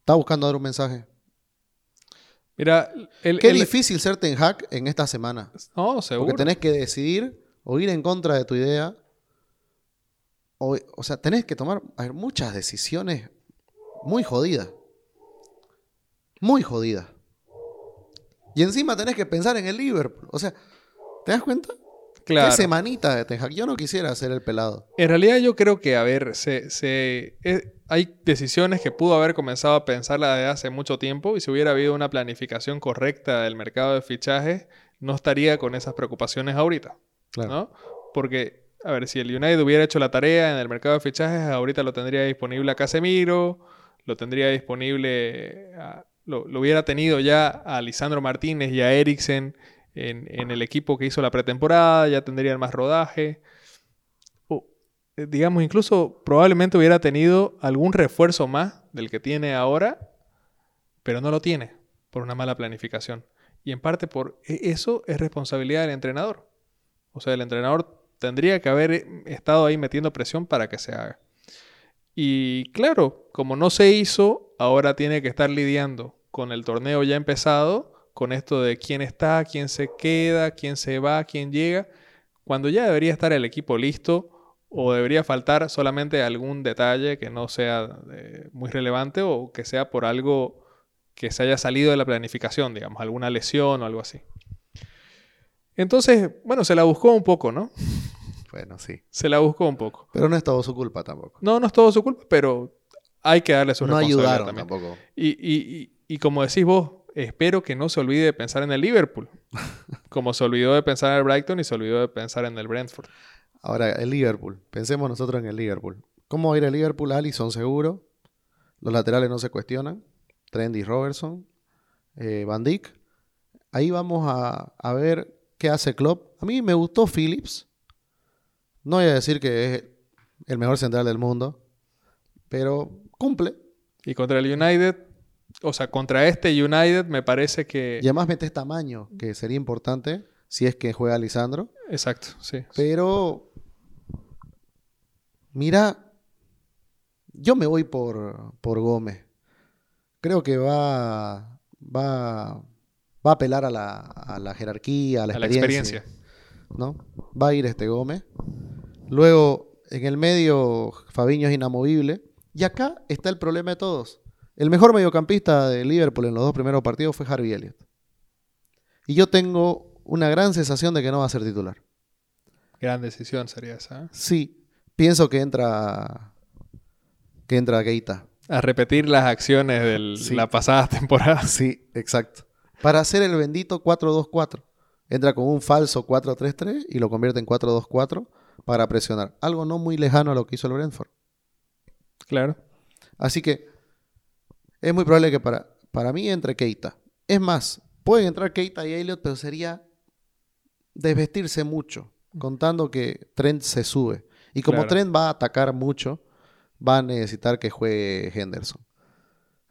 está buscando dar un mensaje. Mira, el, Qué el- difícil ser Ten Hag en esta semana. No, seguro. Porque tenés que decidir o ir en contra de tu idea. O, o sea, tenés que tomar ver, muchas decisiones muy jodidas. Muy jodidas. Y encima tenés que pensar en el Liverpool. O sea, ¿te das cuenta? Claro. Qué semanita de Ten. Yo no quisiera ser el pelado. En realidad yo creo que, a ver, se, se- hay decisiones que pudo haber comenzado a pensarla desde hace mucho tiempo y si hubiera habido una planificación correcta del mercado de fichajes, no estaría con esas preocupaciones ahorita, ¿no? Porque, a ver, si el United hubiera hecho la tarea en el mercado de fichajes, ahorita lo tendría disponible a Casemiro, lo tendría disponible, lo, hubiera tenido ya a Lisandro Martínez y a Eriksen en, en el equipo que hizo la pretemporada, ya tendrían más rodaje. Eh, digamos, incluso probablemente hubiera tenido algún refuerzo más del que tiene ahora, pero no lo tiene por una mala planificación. Y en parte por e, eso es responsabilidad del entrenador. O sea, el entrenador tendría que haber eh, estado ahí metiendo presión para que se haga. Y claro, como no se hizo, ahora tiene que estar lidiando con el torneo ya empezado, con esto de quién está, quién se queda, quién se va, quién llega, cuando ya debería estar el equipo listo o debería faltar solamente algún detalle que no sea eh, muy relevante o que sea por algo que se haya salido de la planificación, digamos, alguna lesión o algo así. Entonces, bueno, se la buscó un poco, ¿no? Bueno, sí. Se la buscó un poco. Pero no es todo su culpa tampoco. No, no es todo su culpa, pero hay que darle su No responsabilidad ayudaron también. tampoco. Y, y- y- y como decís vos, espero que no se olvide de pensar en el Liverpool. como se olvidó de pensar en el Brighton y se olvidó de pensar en el Brentford. Ahora, el Liverpool. Pensemos nosotros en el Liverpool. ¿Cómo va a ir el Liverpool? Alisson seguro. Los laterales no se cuestionan. Trendy Robertson. eh, Van Dijk. Ahí vamos a, a ver qué hace Klopp. A mí me gustó Phillips. No voy a decir que es el mejor central del mundo. Pero cumple. Y contra el United, o sea, contra este United me parece que... Y además metes tamaño, que sería importante si es que juega Lisandro. Exacto, sí. Pero, mira, yo me voy por, por Gómez. Creo que va, va, va a apelar a la, a la jerarquía, a la A la experiencia. experiencia. ¿no? Va a ir este Gómez. Luego, en el medio, Fabiño es inamovible. Y acá está el problema de todos. El mejor mediocampista de Liverpool en los dos primeros partidos fue Harvey Elliott. Y yo tengo una gran sensación de que no va a ser titular. Gran decisión sería esa. ¿eh? Sí, pienso que entra que entra Keita. A repetir las acciones de Sí. la pasada temporada. Sí, exacto. Para hacer el bendito 4-2-4. Entra con un falso 4-3-3 y lo convierte en 4-2-4 para presionar. Algo no muy lejano a lo que hizo el Brentford. Claro. Así que es muy probable que para, para mí entre Keita. Es más, pueden entrar Keita y Elliot, pero sería desvestirse mucho, contando que Trent se sube. Y como Claro. Trent va a atacar mucho, va a necesitar que juegue Henderson.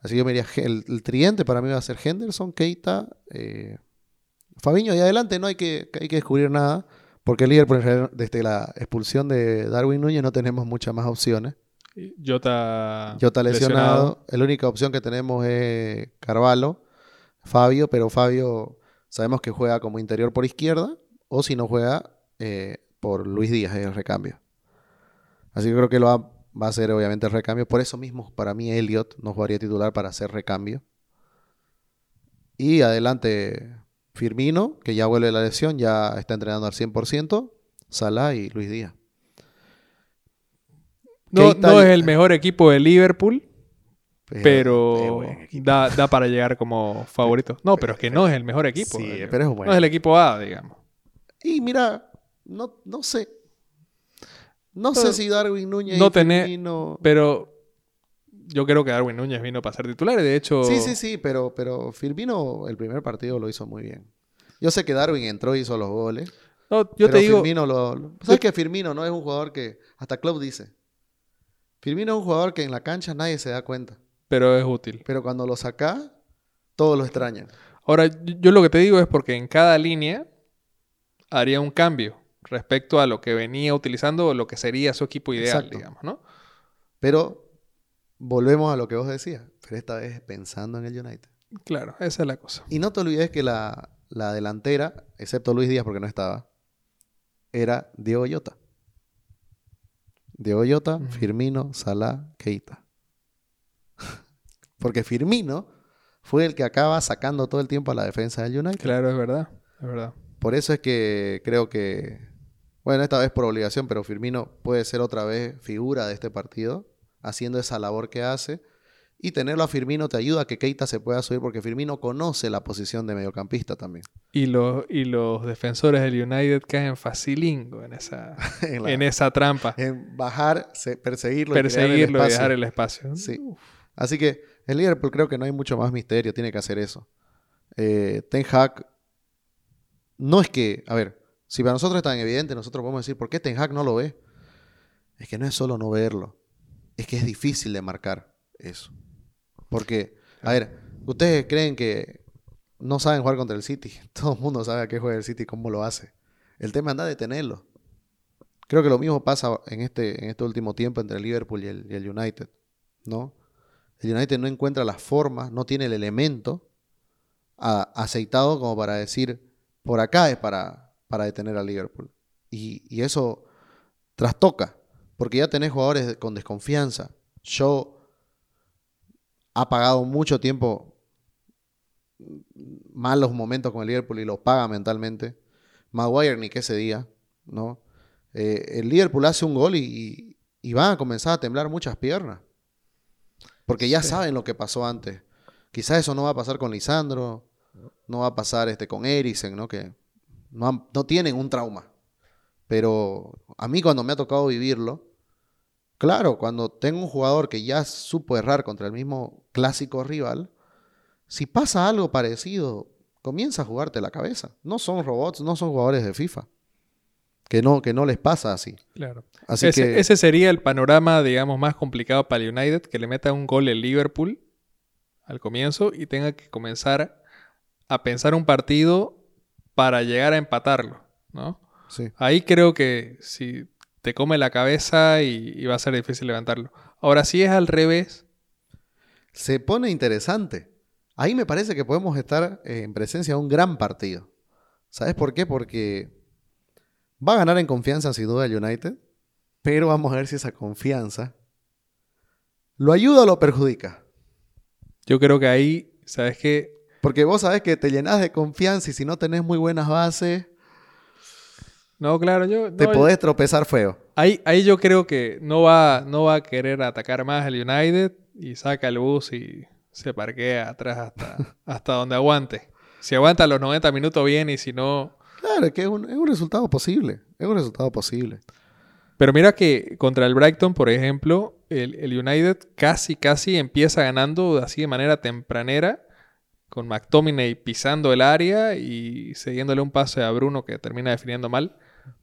Así que yo me diría, el, el tridente para mí va a ser Henderson, Keita, eh, Fabiño y adelante no hay que, hay que descubrir nada, porque el Liverpool en desde la expulsión de Darwin Núñez no tenemos muchas más opciones. Jota, Jota lesionado. La única opción que tenemos es Carvalho, Fabio, pero Fabio sabemos que juega como interior por izquierda o si no juega eh, por Luis Díaz, es el recambio. Así que creo que lo va, va a ser obviamente el recambio. Por eso mismo, para mí, Elliot no jugaría titular para hacer recambio. Y adelante Firmino, que ya vuelve de la lesión, ya está entrenando al 100%. Salah y Luis Díaz. No, no es el mejor equipo de Liverpool, pero da, da para llegar como favorito. No, pero es que no es el mejor equipo. Sí, de Liverpool. pero es bueno. No es el equipo A, digamos. Y mira, no, no sé. No Pero sé si Darwin Núñez no y tener- Firmino- Pero yo creo que Darwin Núñez vino para ser titular y de hecho... Sí, sí, sí, pero, pero Firmino el primer partido lo hizo muy bien. Yo sé que Darwin entró y hizo los goles. No, yo pero te digo... Firmino lo, lo- ¿Sabes que Firmino no es un jugador que... Hasta Klopp dice. Firmino es un jugador que en la cancha nadie se da cuenta. Pero es útil. Pero cuando lo saca, todos lo extrañan. Ahora, yo lo que te digo es porque en cada línea haría un cambio respecto a lo que venía utilizando o lo que sería su equipo ideal, Exacto. digamos, ¿no? Pero volvemos a lo que vos decías. Pero esta vez pensando en el United. Claro, esa es la cosa. Y no te olvides que la, la delantera, excepto Luis Díaz porque no estaba, era Diego Llota. Diego Llota, Ujú. Firmino, Salah, Keita. porque Firmino fue el que acaba sacando todo el tiempo a la defensa del United. Claro, es verdad. Es verdad. Por eso es que creo que, bueno, esta vez por obligación, pero Firmino puede ser otra vez figura de este partido, haciendo esa labor que hace. Y tenerlo a Firmino te ayuda a que Keita se pueda subir, porque Firmino conoce la posición de mediocampista también. Y los, y los defensores del United caen facilingo en esa, en, la- en esa trampa. en bajar, se- perseguirlo, Perseguirlo y dejar el espacio. Sí. Así que el Liverpool creo que no hay mucho más misterio, tiene que hacer eso. Eh, Ten Hag, no es que, a ver, si para nosotros es tan evidente, nosotros podemos decir, ¿por qué Ten Hag no lo ve? es que no es solo no verlo, es que es difícil de marcar eso. Porque, a ver, ustedes creen que no saben jugar contra el City. Todo el mundo sabe a qué juega el City cómo lo hace. El tema anda de tenerlo. Creo que lo mismo pasa en este, en este último tiempo entre el Liverpool y el, United. ¿no? El United no encuentra la forma, no tiene el elemento aceitado como para decir, por acá es para, para detener al Liverpool. Y, y, eso trastoca, porque ya tenés jugadores con desconfianza. Yo ha pagado mucho tiempo malos momentos con el Liverpool y los paga mentalmente. Maguire ni que ese día, ¿no? Eh, el Liverpool hace un gol y, van a comenzar a temblar muchas piernas. Porque ya saben lo que pasó antes. Quizás eso no va a pasar con Lisandro, no va a pasar este, con Eriksen, ¿no? Que no, no tienen un trauma. Pero a mí cuando me ha tocado vivirlo, claro, cuando tengo un jugador que ya supo errar contra el mismo clásico rival, si pasa algo parecido, comienza a jugarte la cabeza. No son robots, no son jugadores de FIFA. Que no, que no les pasa así. Claro. Así ese, que... ese sería el panorama, digamos, más complicado para el United, que le meta un gol el Liverpool al comienzo y tenga que comenzar a pensar un partido para llegar a empatarlo, ¿no? Sí. Ahí creo que si te come la cabeza y, va a ser difícil levantarlo. Ahora, si es al revés. Se pone interesante. Ahí me parece que podemos estar eh, en presencia de un gran partido. ¿Sabes por qué? Porque va a ganar en confianza sin duda el United, pero vamos a ver si esa confianza lo ayuda o lo perjudica. Yo creo que ahí, ¿sabes qué? Porque vos sabes que te llenas de confianza y si no tenés muy buenas bases, no, claro, yo... Te podés tropezar feo. Ahí, ahí yo creo que no va, no va a querer atacar más el United y saca el bus y se parquea atrás hasta, hasta donde aguante. Si aguanta los 90 minutos bien y si no... Claro, es que es un, es un resultado posible. Es un resultado posible. Pero mira que contra el Brighton, por ejemplo, el, el, United casi, casi empieza ganando así de manera tempranera con McTominay pisando el área y cediéndole un pase a Bruno que termina definiendo mal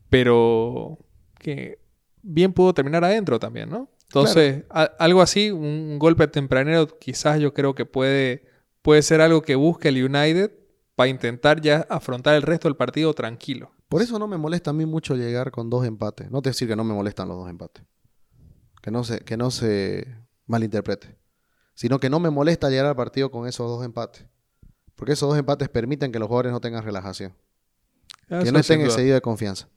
pero que bien pudo terminar adentro también, ¿no? Entonces, algo así, un golpe tempranero, quizás yo creo que puede, puede ser algo que busque el United para intentar ya afrontar el resto del partido tranquilo. Por eso no me molesta a mí mucho llegar con dos empates. No te decir que no me molestan los dos empates. Que no se, que no se malinterprete. Sino que no me molesta llegar al partido con esos dos empates. Porque esos dos empates permiten que los jugadores no tengan relajación. que no estén excedidos de confianza.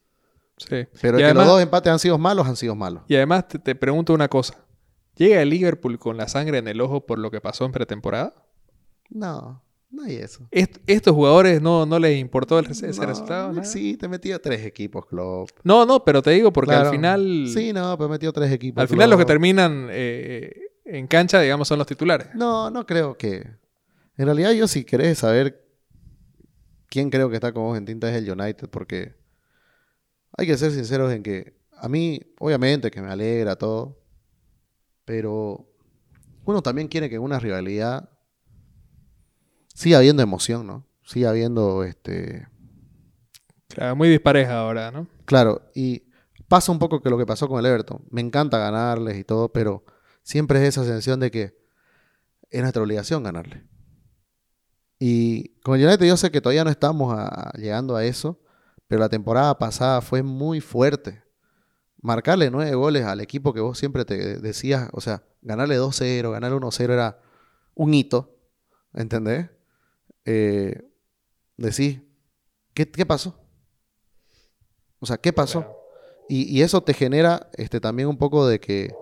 Pero que los dos empates han sido malos, han sido malos. Y además te, pregunto una cosa. ¿Llega el Liverpool con la sangre en el ojo por lo que pasó en pretemporada? No, no hay eso. ¿Estos jugadores no, no les importó ese resultado? Sí, te metió tres equipos, Klopp. No, no, pero te digo porque al final... Sí, no, pero metió tres equipos. Al final los que terminan eh, en cancha, digamos, son los titulares. No, no creo que... En realidad yo si querés saber quién creo que está con vos en tinta es el United, porque hay que ser sinceros en que a mí, obviamente que me alegra todo, pero uno también quiere que en una rivalidad siga habiendo emoción, ¿no? Siga habiendo este... Claro, muy dispareja ahora, ¿no? Claro, y pasa un poco que lo que pasó con el Everton. Me encanta ganarles y todo, pero siempre es esa sensación de que es nuestra obligación ganarle. Y con el United yo sé que todavía no estamos llegando a eso, pero la temporada pasada fue muy fuerte. Marcarle nueve goles al equipo que vos siempre te decías, o sea, ganarle 2-0, ganarle 1-0 era un hito, ¿entendés? Eh, decís, ¿qué, pasó? O sea, ¿qué pasó? Y, eso te genera este, también un poco de que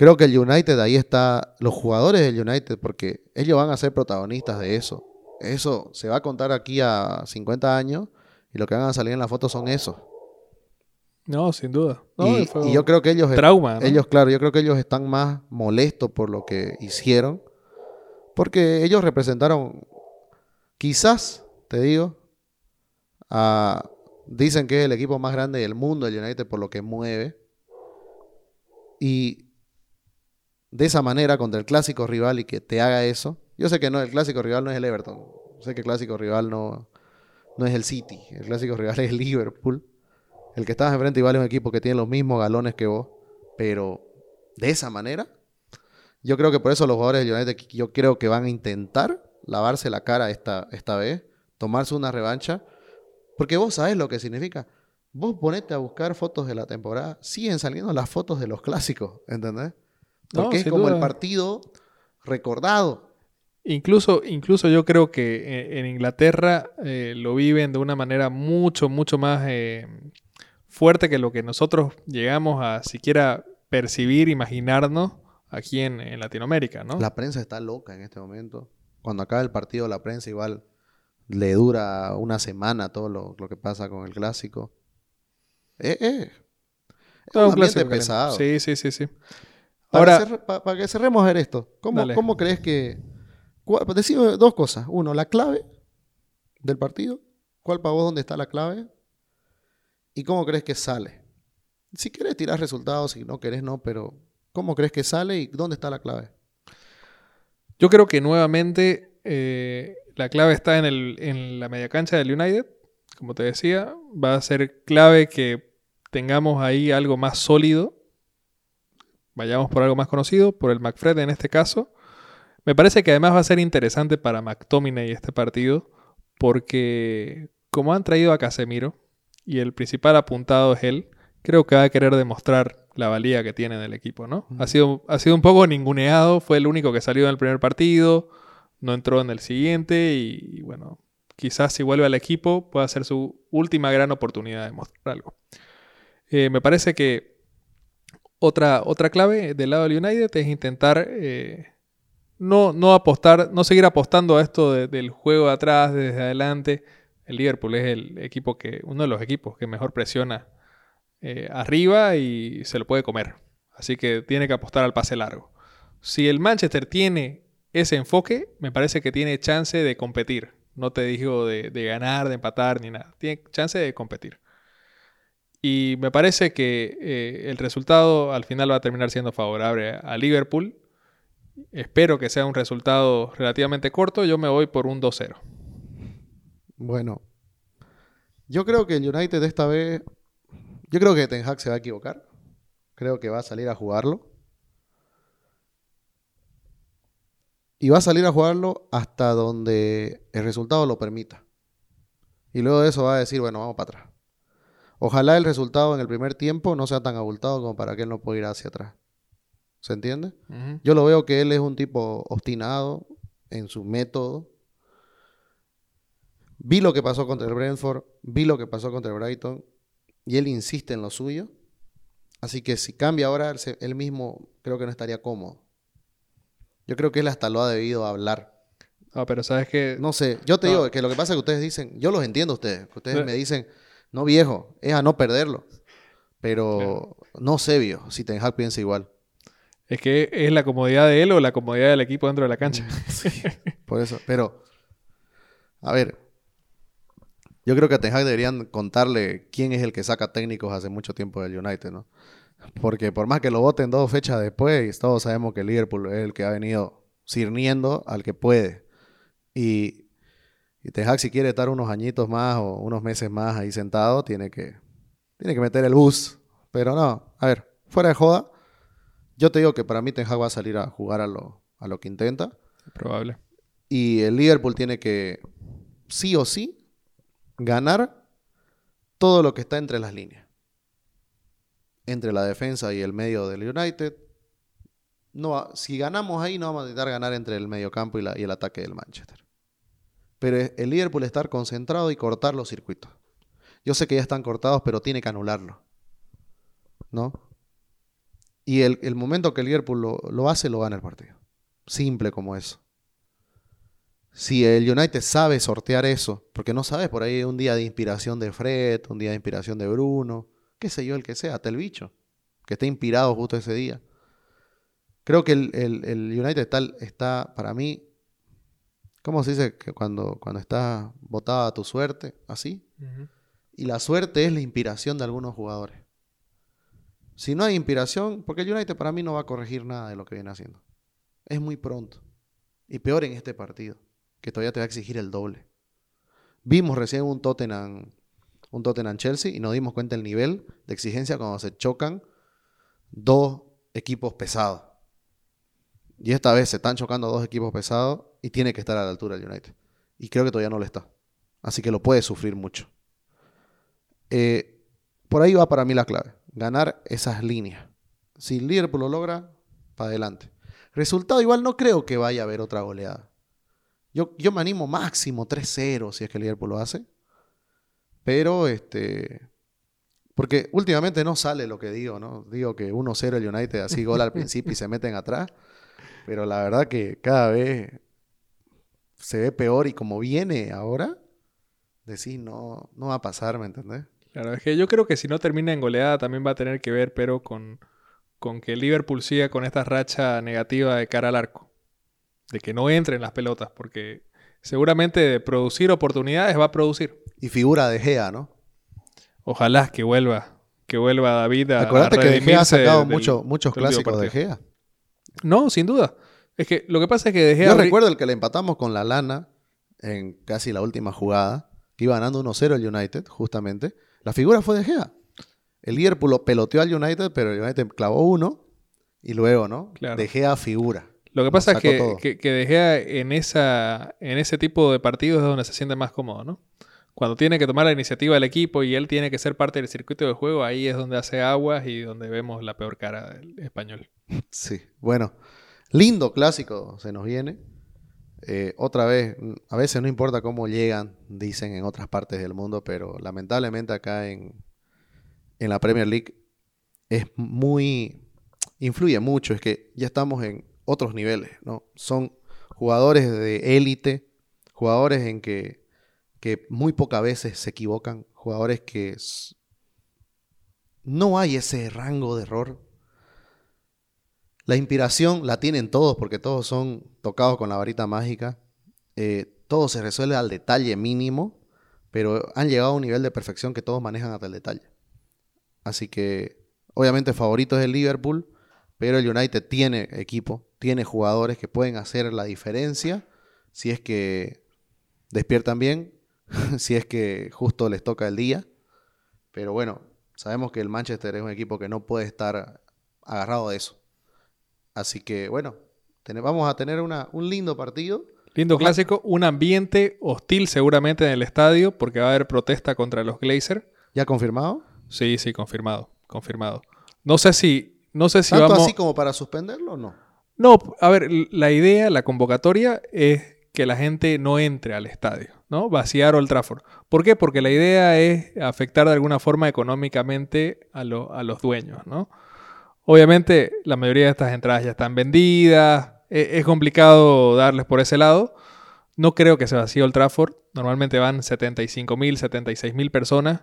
creo que el United, ahí está, los jugadores del United, porque ellos van a ser protagonistas de eso. Eso se va a contar aquí a 50 años y lo que van a salir en la foto son esos. No, sin duda. y, yo creo que ellos... Trauma. Ellos, claro, yo creo que ellos están más molestos por lo que hicieron. Porque ellos representaron, quizás, te digo, dicen que es el equipo más grande del mundo, el United, por lo que mueve. Y de esa manera, contra el clásico rival y que te haga eso. Yo sé que no, el clásico rival no es el Everton. Sé que el clásico rival no, no es el City. El clásico rival es el Liverpool. El que estás enfrente y vale un equipo que tiene los mismos galones que vos. pero de esa manera, yo creo que por eso los jugadores del United, yo creo que van a intentar lavarse la cara esta, esta vez, tomarse una revancha, porque vos sabés lo que significa. Vos ponete a buscar fotos de la temporada, siguen saliendo las fotos de los clásicos, ¿entendés? Porque es como el partido recordado. Incluso, incluso yo creo que en Inglaterra eh, lo viven de una manera mucho, mucho más eh, fuerte que lo que nosotros llegamos a siquiera percibir, imaginarnos aquí en, Latinoamérica, ¿no? La prensa está loca en este momento. Cuando acaba el partido, la prensa igual le dura una semana todo lo, que pasa con el clásico. Eh, eh. todo un clásico pesado. Sí, sí, sí, sí. Ahora, para, que cerremos esto, ¿cómo, ¿cómo crees que... Decime dos cosas. Uno, la clave del partido. ¿Cuál para vos dónde está la clave? ¿Y cómo crees que sale? Si querés tirar resultados, si no querés no, pero ¿cómo crees que sale y dónde está la clave? Yo creo que nuevamente eh, la clave está en, el, en la media cancha del United. Como te decía, va a ser clave que tengamos ahí algo más sólido. Vayamos por algo más conocido, por el McFred en este caso. Me parece que además va a ser interesante para McTominay este partido, porque como han traído a Casemiro, y el principal apuntado es él, creo que va a querer demostrar la valía que tiene en el equipo, ¿no? ha, sido, ha sido un poco ninguneado, fue el único que salió en el primer partido, no entró en el siguiente y, bueno, quizás si vuelve al equipo pueda ser su última gran oportunidad de mostrar algo. Eh, me parece que otra, otra clave del lado del United es intentar eh, no, no apostar, no seguir apostando a esto del juego de atrás, desde adelante, el Liverpool es el equipo que, uno de los equipos que mejor presiona eh, arriba y se lo puede comer. Así que tiene que apostar al pase largo. Si el Manchester tiene ese enfoque, me parece que tiene chance de competir. No te digo de, ganar, de empatar, ni nada. Tiene chance de competir. Y me parece que eh, el resultado al final va a terminar siendo favorable a Liverpool. Espero que sea un resultado relativamente corto. Yo me voy por un 2-0. Bueno, yo creo que el United esta vez, yo creo que Ten Hag se va a equivocar. Creo que va a salir a jugarlo. Y va a salir a jugarlo hasta donde el resultado lo permita. Y luego de eso va a decir, bueno, vamos para atrás. Ojalá el resultado en el primer tiempo no sea tan abultado como para que él no pueda ir hacia atrás. ¿Se entiende? Yo lo veo que él es un tipo obstinado en su método Vi lo que pasó contra el Brentford, vi lo que pasó contra el Brighton, y él insiste en lo suyo. Así que si cambia ahora, él mismo creo que no estaría cómodo. Yo creo que él hasta lo ha debido hablar. Ah, pero sabes que... No sé, yo te digo que lo que pasa es que ustedes dicen, yo los entiendo a ustedes, ustedes me dicen, no viejo, es a no perderlo. Pero no sé, viejo, si Ten Hag piensa igual. Es que es la comodidad de él o la comodidad del equipo dentro de la cancha. por eso, pero, a ver, yo creo que a Ten Hag deberían contarle quién es el que saca técnicos hace mucho tiempo del United, ¿no? Porque por más que lo voten dos fechas después, todos sabemos que Liverpool es el que ha venido sirniendo al que puede. Y, y Ten Hag si quiere estar unos añitos más o unos meses más ahí sentado, tiene que, tiene que meter el bus. Pero no, a ver, fuera de joda, yo te digo que para mí Ten Hag va a salir a jugar a lo, a lo que intenta. Probable. Y el Liverpool tiene que, sí o sí, ganar todo lo que está entre las líneas. Entre la defensa y el medio del United. No, si ganamos ahí, no vamos a intentar ganar entre el mediocampo y, y el ataque del Manchester. Pero el Liverpool estar concentrado y cortar los circuitos. Yo sé que ya están cortados, pero tiene que anularlo. ¿No? Y el, momento que el Liverpool lo, lo hace, lo gana el partido. Simple como eso si el United sabe sortear eso, porque no sabes, por ahí un día de inspiración de Fred, un día de inspiración de Bruno, qué sé yo, el que sea, hasta el bicho, que esté inspirado justo ese día. Creo que el, United está, está, para mí, ¿cómo se dice? Que cuando, cuando está botada a tu suerte, así. Y la suerte es la inspiración de algunos jugadores. Si no hay inspiración, porque el United para mí no va a corregir nada de lo que viene haciendo. Es muy pronto. Y peor en este partido que todavía te va a exigir el doble. Vimos recién un Tottenham, un Tottenham Chelsea y nos dimos cuenta del nivel de exigencia cuando se chocan dos equipos pesados. Y esta vez se están chocando dos equipos pesados y tiene que estar a la altura del United. Y creo que todavía no lo está. Así que lo puede sufrir mucho. Eh, por ahí va para mí la clave. Ganar esas líneas. Si el Liverpool lo logra, para adelante. Resultado igual no creo que vaya a haber otra goleada. Yo, yo me animo máximo 3-0 si es que el Liverpool lo hace. Pero este porque últimamente no sale lo que digo, ¿no? Digo que 1-0 el United, así gol al principio y se meten atrás. Pero la verdad que cada vez se ve peor y como viene ahora, decís, no, no va a pasar, ¿me entendés? Claro, es que yo creo que si no termina en goleada también va a tener que ver, pero con, con que Liverpool siga con esta racha negativa de cara al arco. De que no entren las pelotas, porque seguramente de producir oportunidades va a producir. Y figura de Gea, ¿no? Ojalá que vuelva, que vuelva David a Acuérdate que De Gea ha sacado muchos clásicos de Gea. No, sin duda. Es que lo que pasa es que De Gea... Yo recuerdo el que le empatamos con la lana en casi la última jugada, que iba ganando 1-0 el United, justamente. La figura fue De Gea. El Liverpool lo peloteó al United, pero el United clavó uno y luego, ¿no? De Gea figura. Lo que pasa es que, que, De Gea en, esa, en ese tipo de partidos es donde se siente más cómodo, ¿no? Cuando tiene que tomar la iniciativa del equipo y él tiene que ser parte del circuito de juego, ahí es donde hace aguas y donde vemos la peor cara del español. Sí, bueno, lindo clásico se nos viene. Eh, otra vez, a veces no importa cómo llegan, dicen en otras partes del mundo, pero lamentablemente acá en, en la Premier League es muy, influye mucho, es que ya estamos en otros niveles, ¿no? Son jugadores de élite, jugadores en que, que muy pocas veces se equivocan, jugadores que no hay ese rango de error. La inspiración la tienen todos porque todos son tocados con la varita mágica. Eh, todo se resuelve al detalle mínimo, pero han llegado a un nivel de perfección que todos manejan hasta el detalle. Así que, obviamente, favorito es el Liverpool, pero el United tiene equipo, tiene jugadores que pueden hacer la diferencia si es que despiertan bien, si es que justo les toca el día. Pero bueno, sabemos que el Manchester es un equipo que no puede estar agarrado de eso. Así que bueno, vamos a tener un lindo partido. Lindo clásico, un ambiente hostil seguramente en el estadio porque va a haber protesta contra los Glazer. ¿Ya confirmado? Sí, sí, confirmado, confirmado. No sé si, no sé si ¿Tanto así como para suspenderlo o no? No, a ver, la idea, la convocatoria es que la gente no entre al estadio, ¿no? Vaciar Old Trafford. ¿Por qué? Porque la idea es afectar de alguna forma económicamente a, a los dueños, ¿no? Obviamente, la mayoría de estas entradas ya están vendidas. Es, es complicado darles por ese lado. No creo que se vacíe Old Trafford. Normalmente van 75 mil, 76 mil personas.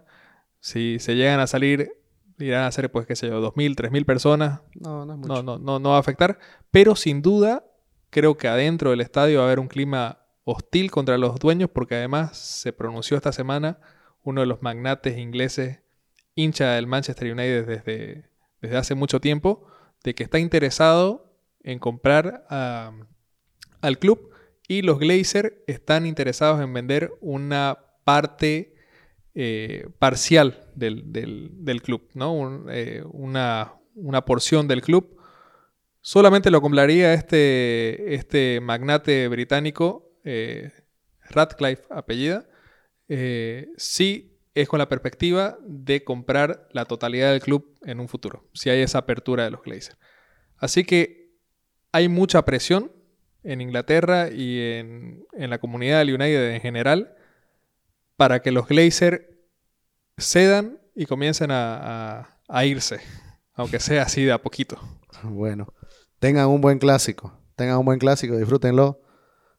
Si se llegan a salir, irán a ser, pues, qué sé yo, 2.000, 3.000 personas. No, no, es mucho. no, no, no, va a afectar. Pero sin duda, creo que adentro del estadio va a haber un clima hostil contra los dueños, porque además se pronunció esta semana uno de los magnates ingleses, hincha del Manchester United desde, desde hace mucho tiempo, de que está interesado en comprar al club y los Glazer están interesados en vender una parte eh, parcial del, club, ¿no? Eh, una, porción del club. Solamente lo compraría este, este magnate británico, eh, Radcliffe apellida, si es con la perspectiva de comprar la totalidad del club en un futuro, si hay esa apertura de los Glazers. Así que hay mucha presión en Inglaterra y en, en la comunidad del United en general para que los Glazers cedan y comiencen a, irse, aunque sea así de a poquito. Bueno, tengan un buen clásico, tengan un buen clásico, disfrútenlo.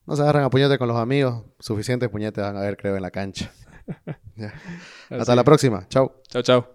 No se agarren a puñete con los amigos, suficientes puñetes van a ver, creo, en la cancha. Hasta la próxima, chao. Chao, chao.